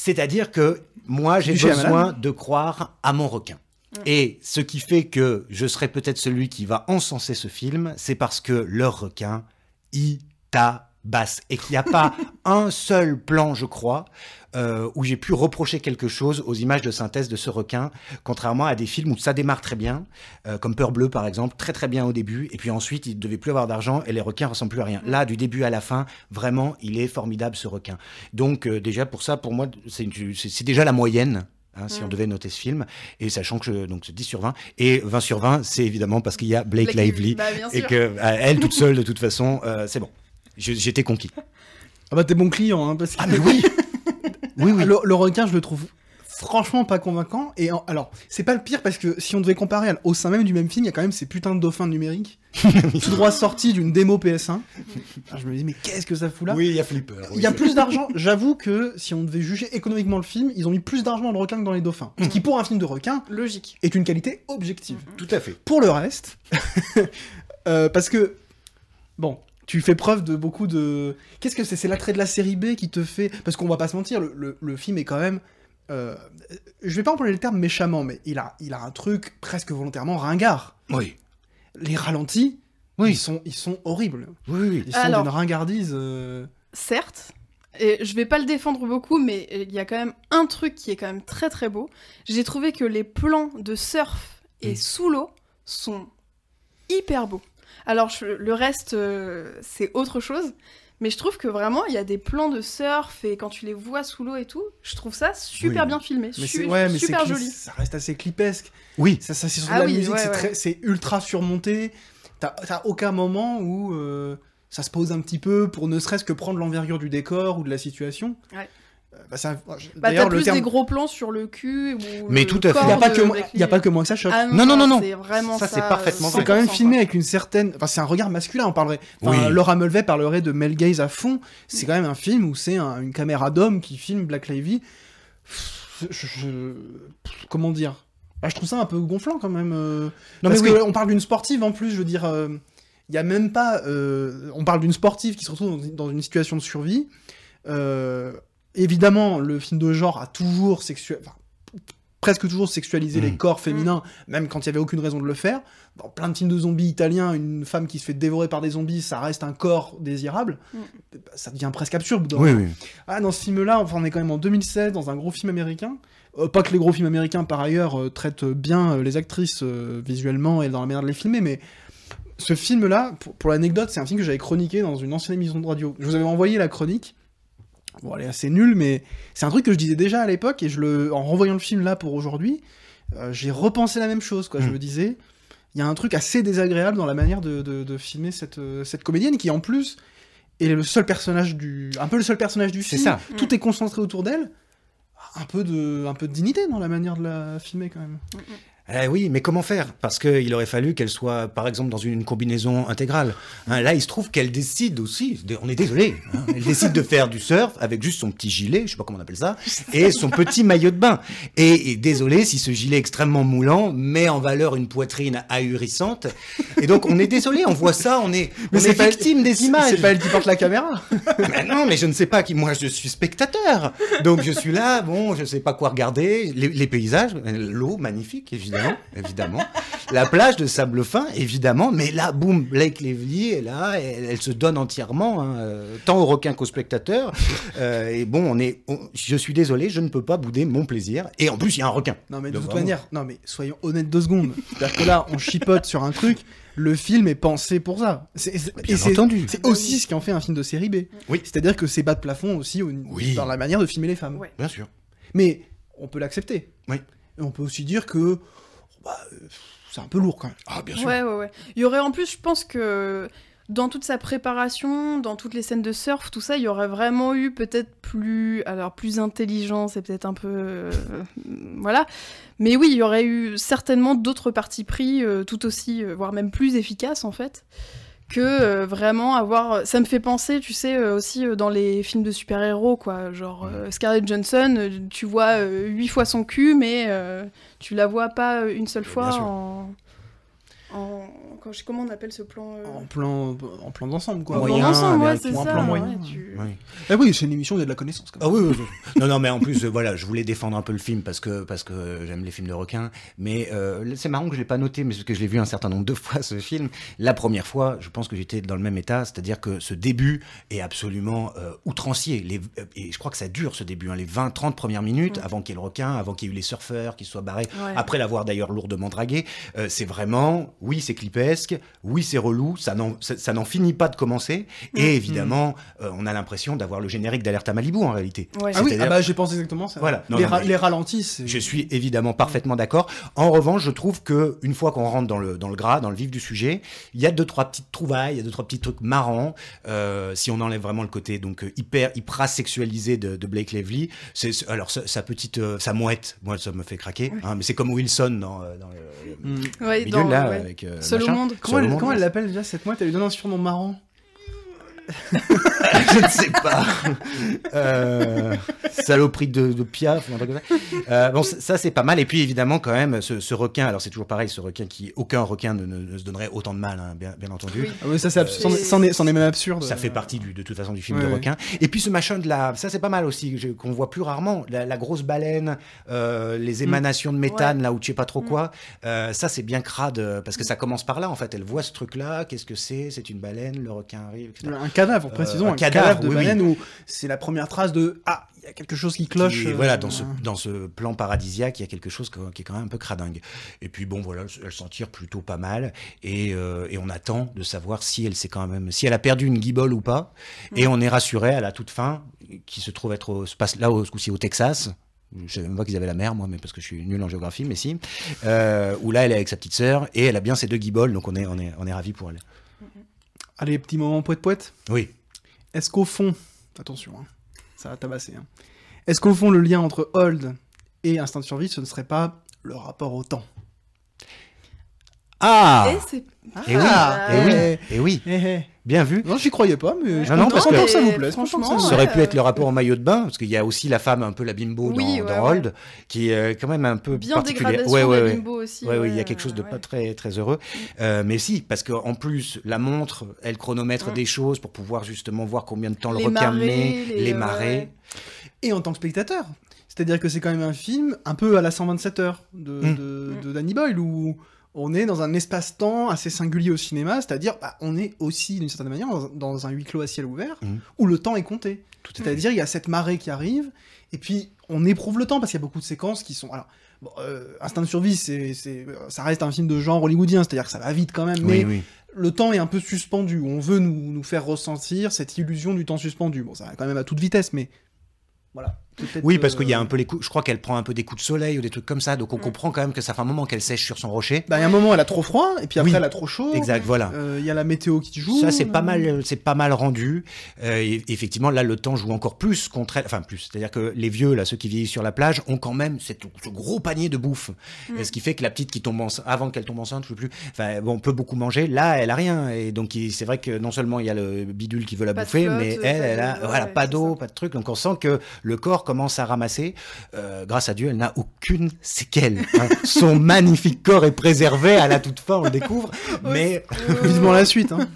c'est-à-dire que moi, j'ai besoin de croire à mon requin. Et ce qui fait que je serai peut-être celui qui va encenser ce film, c'est parce que leur requin, il tabasse. Et qu'il n'y a pas un seul plan, je crois, euh, où j'ai pu reprocher quelque chose aux images de synthèse de ce requin, contrairement à des films où ça démarre très bien, euh, comme Peur Bleue par exemple, très très bien au début, et puis ensuite il ne devait plus avoir d'argent et les requins ressemblent plus à rien. Là, du début à la fin, vraiment, il est formidable ce requin. Donc euh, déjà pour ça, pour moi, c'est déjà la moyenne. hein, si Mm. on devait noter ce film, et sachant que je- donc c'est 10 sur 20, et 20 sur 20, c'est évidemment parce qu'il y a Blake, Blake Lively, Bah, et que elle toute seule, de toute façon, euh, c'est bon. J'étais conquis. Ah bah t'es bon client, hein, parce que Ah mais oui Oui, oui. le, le requin, je le trouve franchement pas convaincant. Et en- alors, c'est pas le pire parce que si on devait comparer au sein même du même film, il y a quand même ces putains de dauphins numériques, tout droit sortis d'une démo PS1. Ah, je me dis mais qu'est-ce que ça fout là? Oui, il y a Flipper. Il y a plus d'argent. J'avoue que si on devait juger économiquement le film, ils ont mis plus d'argent dans le requin que dans les dauphins. Ce qui pour un film de requin Logique. est une qualité objective. Tout à fait. Pour le reste, euh, parce que, bon, tu fais preuve de beaucoup de... Qu'est-ce que c'est? C'est l'attrait de la série B qui te fait... Parce qu'on va pas se mentir, le, le- le film est quand même... euh, je vais pas employer le terme méchamment, mais il a, il a un truc presque volontairement ringard. Oui. Les ralentis, Oui. ils, sont, ils sont horribles. Oui, oui. Ils sont Alors- d'une ringardise... euh, Certes. Et je vais pas le défendre beaucoup, mais il y a quand même un truc qui est quand même très très beau. J'ai trouvé que les plans de surf et Mm. sous l'eau sont hyper beaux. Alors je- le reste, euh, c'est autre chose. Mais je trouve que vraiment, il y a des plans de surf et quand tu les vois sous l'eau et tout, je trouve ça super Oui. bien filmé, Mais su- c'est ouais, mais c'est super joli. Ça reste assez clipesque. Oui. Ça, ça c'est sur Ah la oui, musique, ouais, c'est ouais. très- c'est ultra surmonté. T'as t'as aucun moment où euh, ça se pose un petit peu pour ne serait-ce que prendre l'envergure du décor ou de la situation. Euh, bah, ça- Bah, D'ailleurs, t'as plus terme. des gros plans sur le cul ou Mais le tout à fait. Il n'y a, pas que y a pas que moi que ça choque. Ah Non, non, non, non. C'est vraiment Ça, ça. c'est parfaitement euh, c'est quand même 100%, filmé quoi. avec une certaine. Enfin, c'est un regard masculin, on parlerait. Enfin, Oui. Laura Mulvey parlerait de male gaze à fond. C'est quand même un film où c'est un- une caméra d'homme qui filme Black Lively. Je- je- Comment dire? Bah, Je trouve ça un peu gonflant quand même. euh, Non, Parce mais oui. qu'on parle d'une sportive en plus, je veux dire. Il y a même pas. euh, on parle d'une sportive qui se retrouve dans, dans une situation de survie. Euh, évidemment, le film de genre a toujours sexuel. enfin, presque toujours sexualisé Mm. les corps féminins, même quand il y avait aucune raison de le faire. Dans plein de films de zombies italiens, une femme qui se fait dévorer par des zombies, ça reste un corps désirable. Mm. Ça devient presque absurde. Oui, oui. Ah, dans ce film-là, enfin, on est quand même en 2016, dans un gros film américain. Euh, pas que les gros films américains, par ailleurs, euh, traitent bien euh, les actrices euh, visuellement et dans la manière de les filmer, mais ce film-là, pour, pour l'anecdote, c'est un film que j'avais chroniqué dans une ancienne émission de radio. Je vous avais envoyé la chronique. Bon, elle est assez nulle, mais c'est un truc que je disais déjà à l'époque, et je le, en renvoyant le film là pour aujourd'hui, euh, j'ai repensé la même chose, quoi. Je Mm. me disais, il y a un truc assez désagréable dans la manière de, de- de filmer cette, euh, cette comédienne qui en plus est le seul personnage du un peu le seul personnage du C'est film. ça. Tout est concentré autour d'elle. Un peu de un peu de dignité dans la manière de la filmer quand même. Eh oui, mais comment faire? Parce qu'il aurait fallu qu'elle soit, par exemple, dans une combinaison intégrale. Hein, là, il se trouve qu'elle décide aussi, on est désolé, hein, elle décide de faire du surf avec juste son petit gilet, je sais pas comment on appelle ça, et son petit maillot de bain. Et, et désolé si ce gilet extrêmement moulant met en valeur une poitrine ahurissante. Et donc, on est désolé, on voit ça, on est, on est pas elle- victime des images. C'est pas elle qui porte la caméra. Mais non, mais je ne sais pas qui. Moi, je suis spectateur. Donc, je suis là. Bon, je sais pas quoi regarder. Les, les paysages, l'eau magnifique, évidemment, évidemment. La plage de sable fin, évidemment. Mais là, boum, Blake Lively est là. Elle, elle se donne entièrement, hein, euh, tant au requin qu'au spectateur. Euh, et bon, on est. on- je suis désolé, je ne peux pas bouder mon plaisir. Et en plus, il y a un requin. Non mais de Donc, toute vraiment. manière, non mais soyons honnêtes deux secondes. C'est-à-dire que là, on chipote sur un truc. Le film est pensé pour ça. C'est- c'est- Bien et c'est- entendu. C'est aussi ce qui en fait un film de série B. Oui. C'est-à-dire que c'est bas de plafond aussi au- Oui. dans la manière de filmer les femmes. Ouais. Bien sûr. Mais on peut l'accepter. Oui. Et on peut aussi dire que bah, euh, c'est un peu lourd quand même. Ah, bien Ouais, ouais, ouais. Il y aurait en plus, je pense que dans toute sa préparation, dans toutes les scènes de surf, tout ça, il y aurait vraiment eu peut-être plus, alors plus intelligent, c'est peut-être un peu, euh, voilà. Mais oui, il y aurait eu certainement d'autres parties pris, euh, tout aussi, euh, voire même plus efficaces en fait, que euh, vraiment avoir. Ça me fait penser, tu sais, euh, aussi euh, dans les films de super-héros, quoi. Genre euh, Scarlett Johansson, euh, tu vois euh, huit fois son cul, mais euh, tu la vois pas euh, une seule fois en- quand je- comment on appelle ce plan euh, En plan, en plan d'ensemble quoi. en moyen, plan d'ensemble, ouais, c'est un ça. plan ouais, tu- Oui. Ah oui, c'est une émission, il y a de la connaissance quand Ah même. oui, oui, oui. non, non, mais en plus, euh, voilà, je voulais défendre un peu le film parce que, parce que j'aime les films de requins. Mais euh, c'est marrant que je l'ai pas noté, mais parce que je l'ai vu un certain nombre de fois, ce film. La première fois, je pense que j'étais dans le même état, c'est-à-dire que ce début est absolument euh, outrancier. Les, euh, et je crois que ça dure, ce début, hein, les 20-30 premières minutes, Mm. avant qu'il y ait le requin, avant qu'il y ait eu les surfeurs qui se soient barrés, Ouais. après l'avoir d'ailleurs lourdement dragué. Euh, c'est vraiment, oui, c'est oui, c'est relou, ça n'en, finit pas de commencer. Mm. Et évidemment, euh, on a l'impression d'avoir le générique d'Alerte à Malibu en réalité. Ouais. Ah oui, ah bah j'ai pensé exactement ça. Voilà. Non, les, non, ra- mais- les ralentis, c'est- Je suis évidemment parfaitement d'accord. En revanche, je trouve que une fois qu'on rentre dans le, dans le gras, dans le vif du sujet, il y a deux trois petites trouvailles, il y a deux trois petits trucs marrants. Euh, si on enlève vraiment le côté donc euh, hyper hyper sexualisé de, de Blake Lively, c'est alors sa, sa petite euh, sa mouette, moi ça me fait craquer. hein, mais c'est comme Wilson dans, dans le, le Hmm. Ouais, milieu dans- là ouais. avec euh, machin. Monde. Comment elle, l'appelle déjà cette mouette? Elle lui donne un surnom marrant. je ne sais pas. Euh, saloperie de, de Piaf ou un truc comme ça. Euh, bon, ça, c'est pas mal. Et puis évidemment, quand même, ce, ce requin, alors c'est toujours pareil, ce requin qui, aucun requin ne, ne- ne se donnerait autant de mal, hein, bien, bien entendu. Oui. Ah ça, c'est abs- Euh, c'en est- est, même absurde. Ça fait partie du, de toute façon du film Ouais, de ouais. requin. Et puis ce machin de la, ça c'est pas mal aussi, qu'on voit plus rarement, la, la grosse baleine, euh, les émanations de méthane là où tu sais pas trop Mm. quoi. Euh, ça c'est bien crade parce que ça commence par là en fait. Elle voit ce truc là, qu'est-ce que c'est? C'est une baleine, le requin arrive, etc. Un cadavre, précisons, un un, cadavre, cadavre, de oui, où c'est la première trace de ah, il y a quelque chose qui cloche. Euh, voilà, dans ce, dans ce plan paradisiaque, il y a quelque chose qui est quand même un peu cradingue. Et puis bon, voilà, elle, elle s'en tire plutôt pas mal. Et, euh, et on attend de savoir si elle s'est quand même, si elle a perdu une guibole ou pas. Et on est rassuré à la toute fin, qui se trouve être au, se passe là au ce coup-ci au Texas. Je savais même pas qu'ils avaient la mer, moi, mais parce que je suis nul en géographie, mais si. Euh, où là, elle est avec sa petite sœur et elle a bien ses deux guiboles, donc on est, on est, on est ravis pour elle. Allez, petit moment poète poète. Oui. Est-ce qu'au fond, attention, hein, ça va tabasser. hein. Est-ce qu'au fond le lien entre Hold et Instinct de survie, ce ne serait pas le rapport au temps? Ah Et c'est Et oui, Ah, et oui, eh, et oui, eh, eh. Bien vu. Non, j'y croyais pas, mais je Non, parce pas que- que ça vous que franchement, ça ouais. aurait pu être le rapport au maillot de bain, parce qu'il y a aussi la femme un peu la bimbo Oui, dans, ouais, dans ouais. Hold, qui est quand même un peu bien particulière. Ouais, ouais, ouais. Bimbo aussi. Ouais, ouais, il y a quelque chose de ouais. pas très, très heureux. Euh, mais si, parce qu'en plus, la montre, elle chronomètre Mm. des choses pour pouvoir justement voir combien de temps le requin marées, met, les- les marées. ouais. Et en tant que spectateur. C'est-à-dire que c'est quand même un film un peu à la 127 heures de, Mm. de, de Danny Boyle, où on est dans un espace-temps assez singulier au cinéma, c'est-à-dire bah, on est aussi d'une certaine manière dans, dans un huis clos à ciel ouvert, Mm. où le temps est compté. C'est-à-dire il y a cette marée qui arrive, et puis on éprouve le temps, parce qu'il y a beaucoup de séquences qui sont... Alors, bon, euh, Instinct de survie, c'est, c'est- ça reste un film de genre hollywoodien, c'est-à-dire que ça va vite quand même, mais Oui, oui. le temps est un peu suspendu. On veut nous, nous faire ressentir cette illusion du temps suspendu. Bon, ça va quand même à toute vitesse, mais voilà. Peut-être, Oui, parce qu'il y a euh, un peu les coups. Je crois qu'elle prend un peu des coups de soleil ou des trucs comme ça. Donc on Mm. comprend quand même que ça fait un moment qu'elle sèche sur son rocher. Bah, il y a un moment, elle a trop froid, et puis après, Oui. elle a trop chaud. Exact, voilà. Euh, Il y a la météo qui joue. Ça, c'est pas mal, c'est pas mal rendu. Euh, et effectivement, là, le temps joue encore plus contre elle. Enfin, plus. C'est-à-dire que les vieux, là, ceux qui vieillissent sur la plage, ont quand même cette- ce gros panier de bouffe. Mm. Ce qui fait que la petite qui tombe enceinte, avant qu'elle tombe enceinte, je sais plus, enfin, bon, on peut beaucoup manger. Là, elle a rien. Et donc, c'est vrai que non seulement il y a le bidule qui veut la Pas bouffer, flotte, mais elle, elle a, ouais, voilà, pas d'eau, pas de truc. Donc, on sent que le corps commence à ramasser. Euh, grâce à Dieu, elle n'a aucune séquelle. hein. Son magnifique corps est préservé à la toute fin, on le découvre. Mais, Vivement la suite. Hein.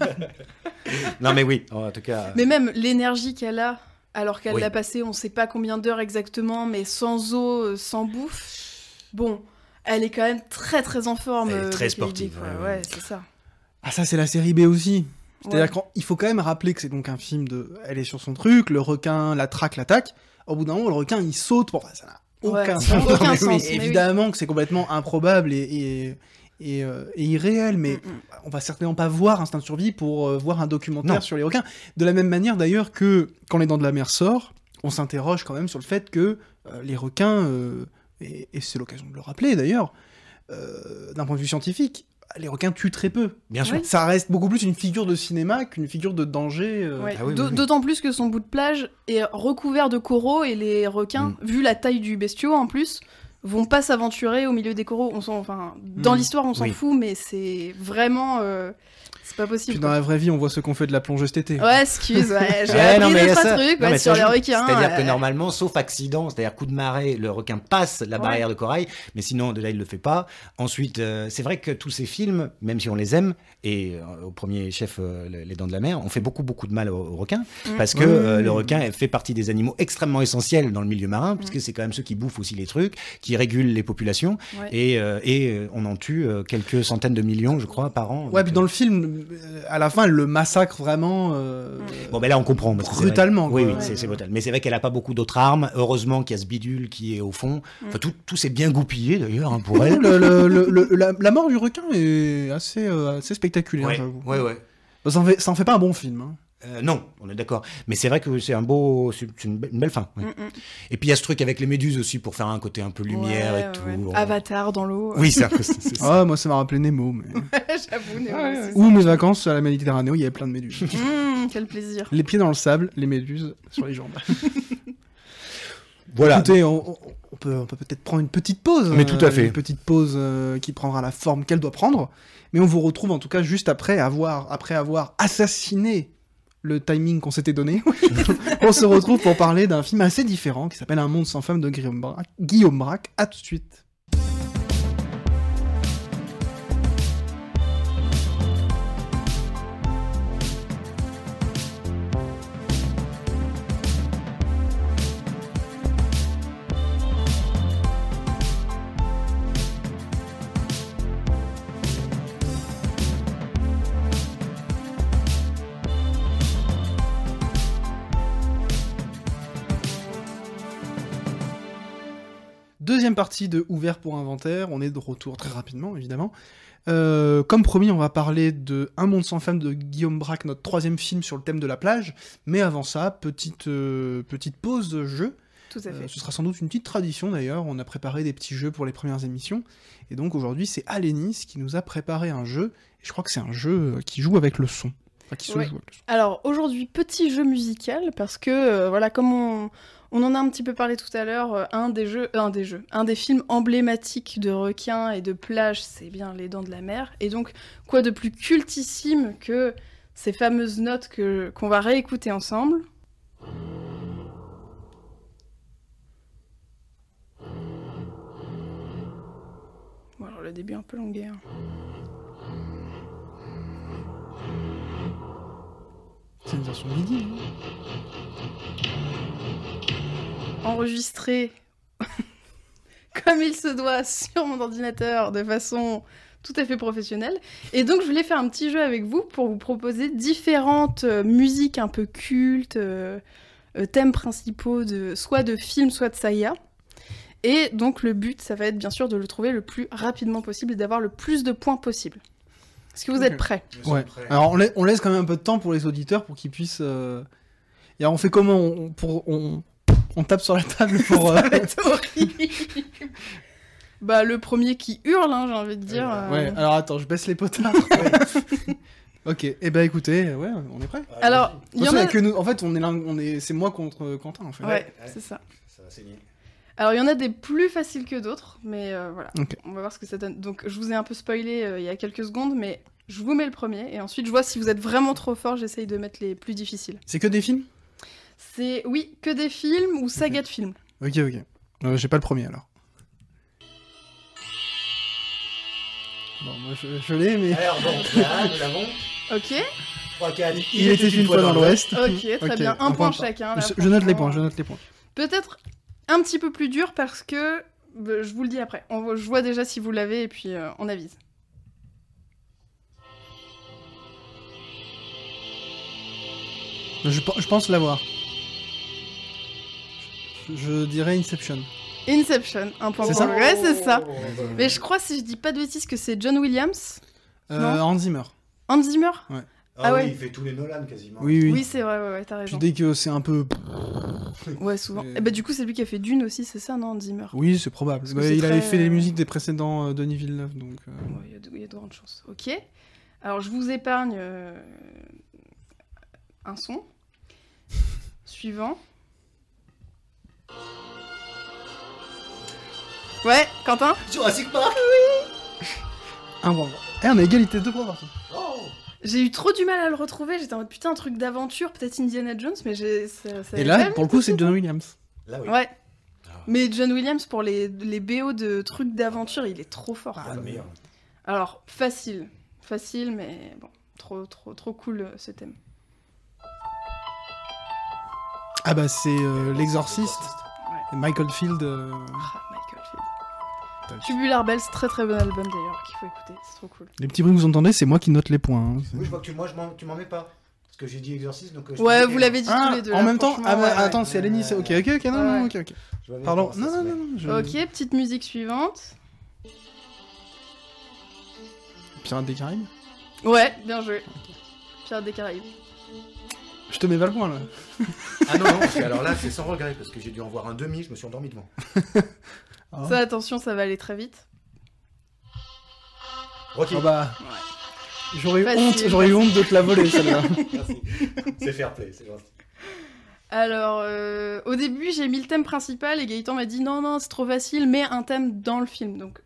non, mais oui, en tout cas. Mais même l'énergie qu'elle a, alors qu'elle Oui. l'a passé, on sait pas combien d'heures exactement, mais sans eau, euh, sans bouffe, bon, elle est quand même très très en forme. Elle est euh, très sportive, ouais, Ouais, ouais. c'est ça. Ah, ça, c'est la série B aussi. C'est-à-dire Ouais. qu'il faut quand même rappeler que c'est donc un film de. Elle est sur son truc, le requin la traque, l'attaque. Au bout d'un moment, le requin il saute. Ça n'a aucun sens. aucun Mais sens, oui, mais oui. évidemment que c'est complètement improbable et, et, et, euh, et irréel, mais Mm, mm. on va certainement pas voir Instinct de survie pour euh, voir un documentaire Non. sur les requins. De la même manière d'ailleurs que quand Les Dents de la Mer sort, on s'interroge quand même sur le fait que euh, les requins, euh, et, et c'est l'occasion de le rappeler d'ailleurs, euh, d'un point de vue scientifique, les requins tuent très peu. Bien sûr. Oui. Ça reste beaucoup plus une figure de cinéma qu'une figure de danger. euh. Ouais. Ah oui, oui, D'au- oui. D'autant plus que son bout de plage est recouvert de coraux et les requins, Mm. vu la taille du bestiau en plus, vont pas s'aventurer au milieu des coraux. On s'en, enfin, dans Mm. l'histoire, on s'en Oui. fout, mais c'est vraiment, euh, c'est pas Puis possible. dans quoi. la vraie vie, on voit ce qu'on fait de la plongée cet été. Ouais, excuse, ouais, j'ai Ouais, appris non, mais deux il y a trois ça. trucs Non, ouais, mais sur les requins. C'est-à-dire que normalement, sauf accident, c'est-à-dire coup de marée, le requin passe la Ouais. barrière de corail, mais sinon, de là, il le fait pas. Ensuite, euh, c'est vrai que tous ces films, même si on les aime, et euh, au premier chef, euh, le- Les Dents de la Mer, on fait beaucoup, beaucoup de mal aux, aux requins, Mm. parce que euh, le requin fait partie des animaux extrêmement essentiels dans le milieu marin, puisque c'est quand même ceux qui bouffent aussi les trucs, qui régulent les populations, ouais. et, euh, et on en tue quelques centaines de millions, je crois, par an. Ouais, puis dans le film, à la fin, elle le massacre vraiment. euh, Bon, ben là, on comprend. parce que c'est vrai- Brutalement, Oui, oui, Ouais. c'est c'est brutal. Mais c'est vrai qu'elle a pas beaucoup d'autres armes. Heureusement qu'il y a ce bidule qui est au fond. Enfin, tout, tout s'est bien goupillé, d'ailleurs, hein, pour elle. le- le- le- le- la, la mort du requin est assez, euh, assez spectaculaire, ouais, j'avoue. ouais, ouais. Ça en, fait, ça en fait pas un bon film. hein. Euh, non, on est d'accord. Mais c'est vrai que c'est un beau, une, be- une belle fin. Mm, mm. Et puis il y a ce truc avec les méduses aussi pour faire un côté un peu lumière Ouais, et tout. ouais. Avatar dans l'eau. Oui, ça. c'est- c'est ça. Ah, moi, ça m'a rappelé Nemo. Mais... J'avoue, ça. Ou mes vacances à la Méditerranée où il y avait plein de méduses. Mm, quel plaisir. les pieds dans le sable, les méduses sur les jambes. Voilà. Écoutez, on, on- on peut on peut peut-être prendre une petite pause. Mais tout à fait. Une petite pause euh, qui prendra la forme qu'elle doit prendre. Mais on vous retrouve en tout cas juste après avoir, après avoir assassiné le timing qu'on s'était donné. on se retrouve pour parler d'un film assez différent qui s'appelle Un monde sans femme de Guillaume Braque. À tout de suite. Partie de Ouvert pour inventaire, on est de retour très rapidement évidemment. Euh, comme promis, on va parler de Un monde sans femme de Guillaume Braque, notre troisième film sur le thème de la plage. Mais avant ça, petite, euh, petite pause de jeu. Tout à Euh, fait. ce sera sans doute une petite tradition d'ailleurs, on a préparé des petits jeux pour les premières émissions. Et donc aujourd'hui, c'est Alénis qui nous a préparé un jeu. Et je crois que c'est un jeu qui joue avec le son. Enfin, qui se Ouais. joue avec le son. Alors aujourd'hui, petit jeu musical, parce que voilà, comme on, on en a un petit peu parlé tout à l'heure, euh, un des jeux, un des jeux, un des films emblématiques de requins et de plage, c'est bien Les Dents de la Mer. Et donc, quoi de plus cultissime que ces fameuses notes que qu'on va réécouter ensemble? Bon, alors le début un peu longué. hein. C'est une version midi. hein. Enregistré comme il se doit sur mon ordinateur de façon tout à fait professionnelle. Et donc je voulais faire un petit jeu avec vous pour vous proposer différentes euh, musiques un peu cultes, euh, euh, thèmes principaux de soit de films, soit de saga. Et donc le but, ça va être bien sûr de le trouver le plus rapidement possible et d'avoir le plus de points possible. Est-ce que vous êtes prêts? Ouais. Alors on, lai- on laisse quand même un peu de temps pour les auditeurs pour qu'ils puissent. euh, Et alors on fait comment on, pour, on... On tape sur la table pour. euh, C'est horrible. bah, le premier qui hurle, hein, j'ai envie de dire. euh. Ouais, alors attends, je baisse les potards. ok, et eh ben écoutez, ouais, on est prêt. Alors, il y en a. que nous. En fait, on est là, on est, c'est moi contre Quentin en fait. Ouais, Ouais, ouais. c'est ça. Ça va saigner. Alors, il y en a des plus faciles que d'autres, mais euh, voilà. Ok. On va voir ce que ça donne. Donc, je vous ai un peu spoilé euh, il y a quelques secondes, mais je vous mets le premier, et ensuite, je vois si vous êtes vraiment trop fort, j'essaye de mettre les plus difficiles. C'est que des films? C'est, oui, que des films ou sagas de films. Ok, ok. Euh, J'ai pas le premier alors. Bon, moi je, je l'ai, mais. Alors, donc, là, nous l'avons. Ok, 3, 4. Il était une fois dans l'Ouest. ok, très bien. Un, point chacun. là, Je, je note les points, je note les points. Peut-être un petit peu plus dur parce que bah, je vous le dis après. On voit- je vois déjà si vous l'avez et puis euh, on avise. Je pense l'avoir. Je, dirais Inception. Inception, un point C'est pour ça le ouais, c'est ça. Oh, Mais je crois, si je dis pas de bêtises, que c'est John Williams. Euh. Hans Zimmer. Hans Zimmer Ah, Ah ouais. oui, il fait tous les Nolan quasiment. Oui, oui. Oui, c'est vrai, ouais, ouais, t'as Puis raison. dès que c'est un peu. Ouais, souvent. Mais- Et bah, du coup, c'est lui qui a fait Dune aussi, c'est ça, non, Hans Zimmer? Oui, c'est probable. Ouais, il avait fait les euh, musiques des précédents euh, Denis Villeneuve, donc. euh, Ouais, il y a de- il y, a de grandes chances. Ok. Alors, je vous épargne euh, un son. Suivant. Ouais, Quentin Jurassic Park Un point. Eh, on a égalité de deux points partout. Oh J'ai eu trop du mal à le retrouver. J'étais en mode putain, un truc d'aventure, peut-être Indiana Jones, mais j'ai. ça- ça Et là, pour le coup, c'est John Williams. Là, oui. Ouais. Ah, Mais John Williams, pour les, les BO de trucs d'aventure, il est trop fort. Ah, meilleur. Alors, facile. Facile, mais bon, trop, trop, trop cool euh, ce thème. Ah bah, c'est euh, L'Exorciste. Ouais. Michael Field. euh, Ah, Michael Field. Tubular Bells, très très bon album d'ailleurs, qu'il faut écouter, c'est trop cool. Les petits bruits que vous entendez, c'est moi qui note les points. hein. C'est- Oui, je vois que tu, moi, je m'en- tu m'en mets pas. Parce que j'ai dit exorcisme, donc. euh, je Ouais, vous l'avez dit Ah, tous les deux. en là, même temps Ah, ouais, ouais. attends, c'est Alénis. Ok, ok, ok, non, non, ok, ok. Pardon. Non, non, non, non. je- Ok, petite musique suivante. Pirates des Caraïbes? Ouais, bien joué. Pirates des Caraïbes. Je te mets pas le point là. Ah non, non, parce que alors là, c'est sans regret, parce que j'ai dû en voir un demi, je me suis endormi devant. Ah. Ça, attention, ça va aller très vite. Rocky. Ah bah. J'aurais eu Facile. honte, j'aurais eu honte de te la voler celle-là. Merci. C'est fair play, c'est gentil. Alors, euh, au début, j'ai mis le thème principal et Gaëtan m'a dit non, non, c'est trop facile, mets un thème dans le film. Donc,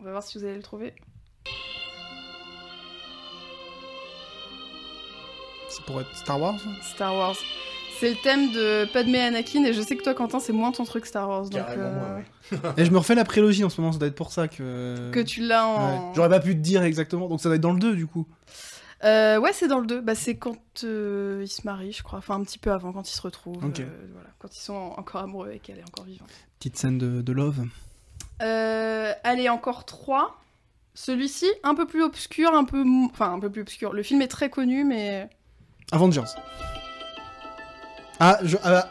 on va voir si vous allez le trouver. C'est pour être Star Wars hein Star Wars. C'est le thème de Padmé Anakin et je sais que toi, Quentin, c'est moins ton truc Star Wars. Donc, Carrément, euh, moi, ouais. Et je me refais la prélogie en ce moment, ça doit être pour ça que. Que tu l'as Ouais. en. J'aurais pas pu te dire exactement, donc ça doit être dans le 2 du coup. Euh, ouais, c'est dans le 2. Bah, c'est quand euh, ils se marient, je crois. Enfin, un petit peu avant, quand ils se retrouvent. Ok. euh, voilà. Quand ils sont encore amoureux et qu'elle est encore vivante. Petite scène de, de love. Euh, allez, encore 3. Celui-ci, un peu plus obscur, un peu. Enfin, un peu plus obscur. Le film est très connu, mais. Avengers. Ah, je, ah, bah,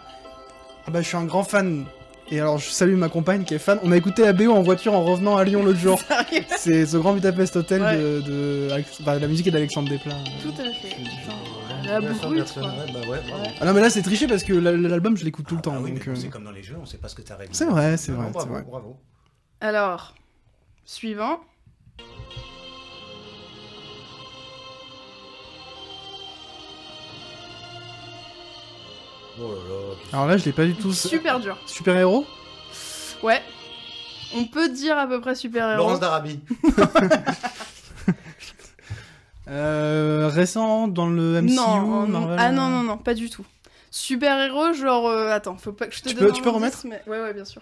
ah bah, je suis un grand fan. Et alors, je salue ma compagne qui est fan. On a écouté la BO en voiture en revenant à Lyon l'autre jour. C'est The Grand Budapest Hotel Ouais. de, bah, la musique est d'Alexandre Desplat. Tout à fait. La quoi. ouais, bah ouais. Ouais. Ah non, mais là c'est triché parce que la- l'album je l'écoute tout le temps. Ah oui, donc, mais euh, c'est comme dans les jeux, on sait pas ce que t'as. C'est vrai, c'est vrai, Bravo, vrai. bravo. Alors, suivant. Oh là là. Alors là, je l'ai pas du tout. Super dur. Super héros Ouais. On peut dire à peu près super-héros. Laurence d'Arabie. euh, Récent dans le MCU non, non, Marvel ah non, non, non, pas du tout. Super-héros, genre. euh, attends, faut pas que je te Tu donne peux- tu peux remettre mais- Ouais, ouais, bien sûr.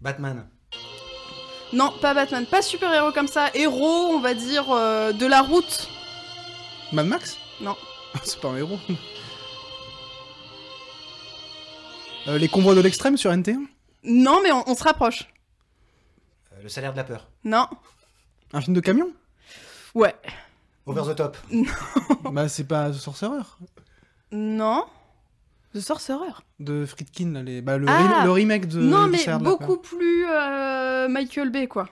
Batman. Non, pas Batman, pas super-héros comme ça. Héros, on va dire, euh, de la route. Mad Max? Non. c'est pas un héros. Euh, les convois de l'extrême sur NT1 Non, mais on, on se rapproche. Euh, le salaire de la peur. Non. Un film de camion? Ouais. Over the top. Bah c'est pas The Sorcerer Non. The Sorcerer. de Friedkin là, les... bah, le, Ah re- le remake de non, mais de beaucoup Peur. plus euh, Michael Bay, quoi.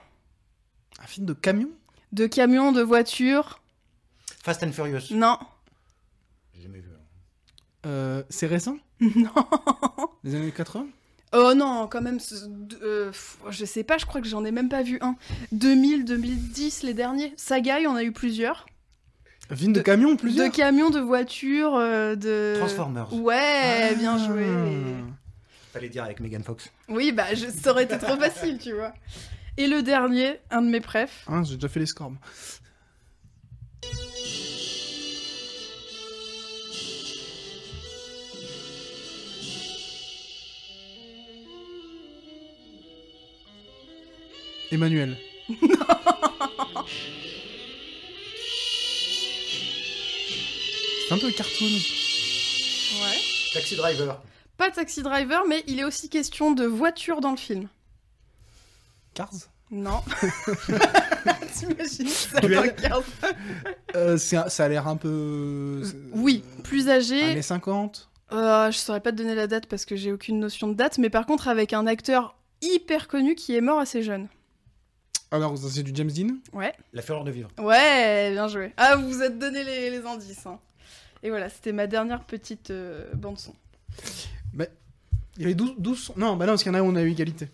Un film de camion? De camions, de voitures. Fast and Furious. Non. J'ai jamais vu. hein. Euh, C'est récent? Non. Les années 80 Oh non, quand même, ce- euh, je sais pas, je crois que j'en ai même pas vu un. 2000, 2010, les derniers. Saga, il y en a eu plusieurs. Film de, De- camion, De plusieurs camions, de voitures, euh, de... Transformers. Ouais, bien joué. Ah. Fallait dire avec Megan Fox. Oui, bah, je... ça aurait été trop facile, tu vois. Et le dernier, un de mes préfs. Hein, J'ai déjà fait les scores. Emmanuel. C'est un peu cartoon. Ouais. Taxi Driver. Pas Taxi Driver, mais il est aussi question de voiture dans le film. Cars? Non. T'imagines ça Duel regarde. Euh, c'est un- Ça a l'air un peu. Oui, plus âgé. Années 50. Euh, je saurais pas te donner la date parce que j'ai aucune notion de date, mais par contre avec un acteur hyper connu qui est mort assez jeune. Alors, c'est du James Dean Ouais. La fureur de vivre. Ouais, bien joué. Ah, vous vous êtes donné les, les indices. hein. Et voilà, c'était ma dernière petite euh, bande son. Il y avait 12, 12 sons. Non, bah non, parce qu'il y en a où on a eu égalité.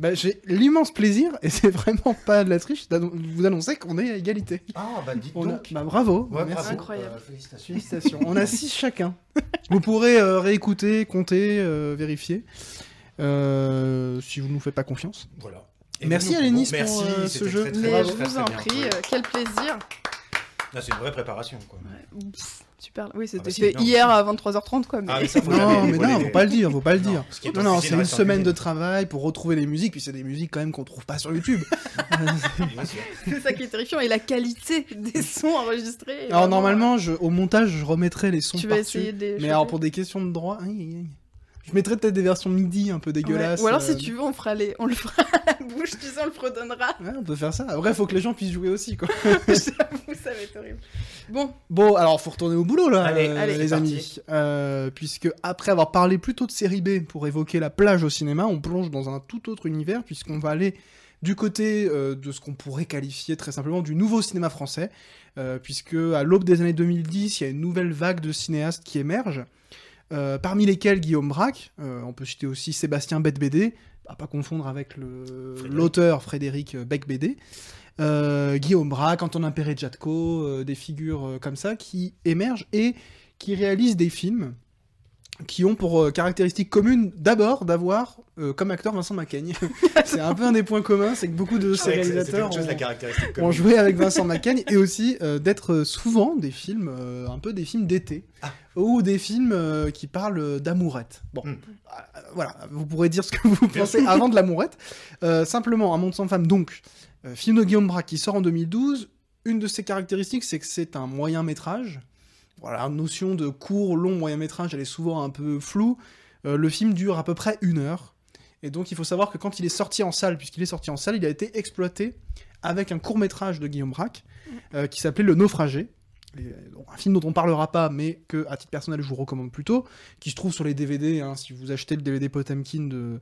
Bah, j'ai l'immense plaisir, et c'est vraiment pas de la triche, de vous annoncer qu'on est à égalité. Ah, bah dites On a- donc. Bah bravo, Ouais, merci. bravo. Incroyable. Euh, félicitations. Félicitations. On a 6 chacun. Vous pourrez euh, réécouter, compter, euh, vérifier. euh, si vous ne nous faites pas confiance. Voilà. Merci, Alénis, bon, pour, merci, euh, ce jeu. très, très Mais je vous très en prie, euh, quel plaisir. Là, c'est une vraie préparation. Quoi. Super. Oui, c'était bah non. hier à 23h30, quoi. Mais... Ah, mais ça, faut Non, jamais mais non, les- faut pas le dire, faut pas le Non, dire. Non, non, c'est une semaine de travail pour retrouver les musiques, puis c'est des musiques quand même qu'on trouve pas sur YouTube. C'est ça qui est terrifiant. Et la qualité des sons enregistrés. alors vraiment, normalement, je, au montage, je remettrai les sons euh, tu vas par-dessus. Mais alors pour des questions de droit, aïe, aïe, aïe. Je mettrai peut-être des versions MIDI un peu Ouais. dégueulasses. Ou alors, euh, si tu veux, on, fera les... on le fera à la bouche, tu sais, on le fredonnera. Ouais, on peut faire ça. Après, faut que les gens puissent jouer aussi, quoi. J'avoue, ça va être horrible. Bon, Bon, alors faut retourner au boulot là, Allez, euh, allez, les amis. Euh, puisque après avoir parlé plutôt de série B pour évoquer la plage au cinéma, on plonge dans un tout autre univers puisqu'on va aller du côté euh, de ce qu'on pourrait qualifier très simplement du nouveau cinéma français, euh, puisque à l'aube des années 2010, il y a une nouvelle vague de cinéastes qui émerge. Euh, parmi lesquels Guillaume Braque, euh, on peut citer aussi Sébastien Bette-Bédé, à pas confondre avec le- Frédéric. l'auteur Frédéric Beck-Bédé, euh, Guillaume Braque, Antonin Perret-Jatko, euh, des figures comme ça qui émergent et qui réalisent des films qui ont pour euh, caractéristique commune d'abord d'avoir euh, comme acteur Vincent Macaigne. c'est un peu un des points communs, c'est que beaucoup de ces réalisateurs chose, ont, joué avec Vincent Macaigne et aussi euh, d'être souvent des films, euh, un peu des films d'été Ah. ou des films euh, qui parlent d'amourette. Bon, Hmm. euh, voilà, vous pourrez dire ce que vous pensez avant de l'amourette. Euh, simplement, Un monde sans femme, donc, euh, film de Guillaume Braque qui sort en 2012. Une de ses caractéristiques, c'est que c'est un moyen métrage. Voilà, la notion de court, long, moyen métrage, elle est souvent un peu floue. Euh, le film dure à peu près une heure. Et donc, il faut savoir que quand il est sorti en salle, puisqu'il est sorti en salle, il a été exploité avec un court métrage de Guillaume Braque euh, qui s'appelait Le Naufragé. Et, euh, donc, un film dont on parlera pas, mais que à titre personnel je vous recommande plutôt, qui se trouve sur les DVD. hein, si vous achetez le DVD Potemkin de,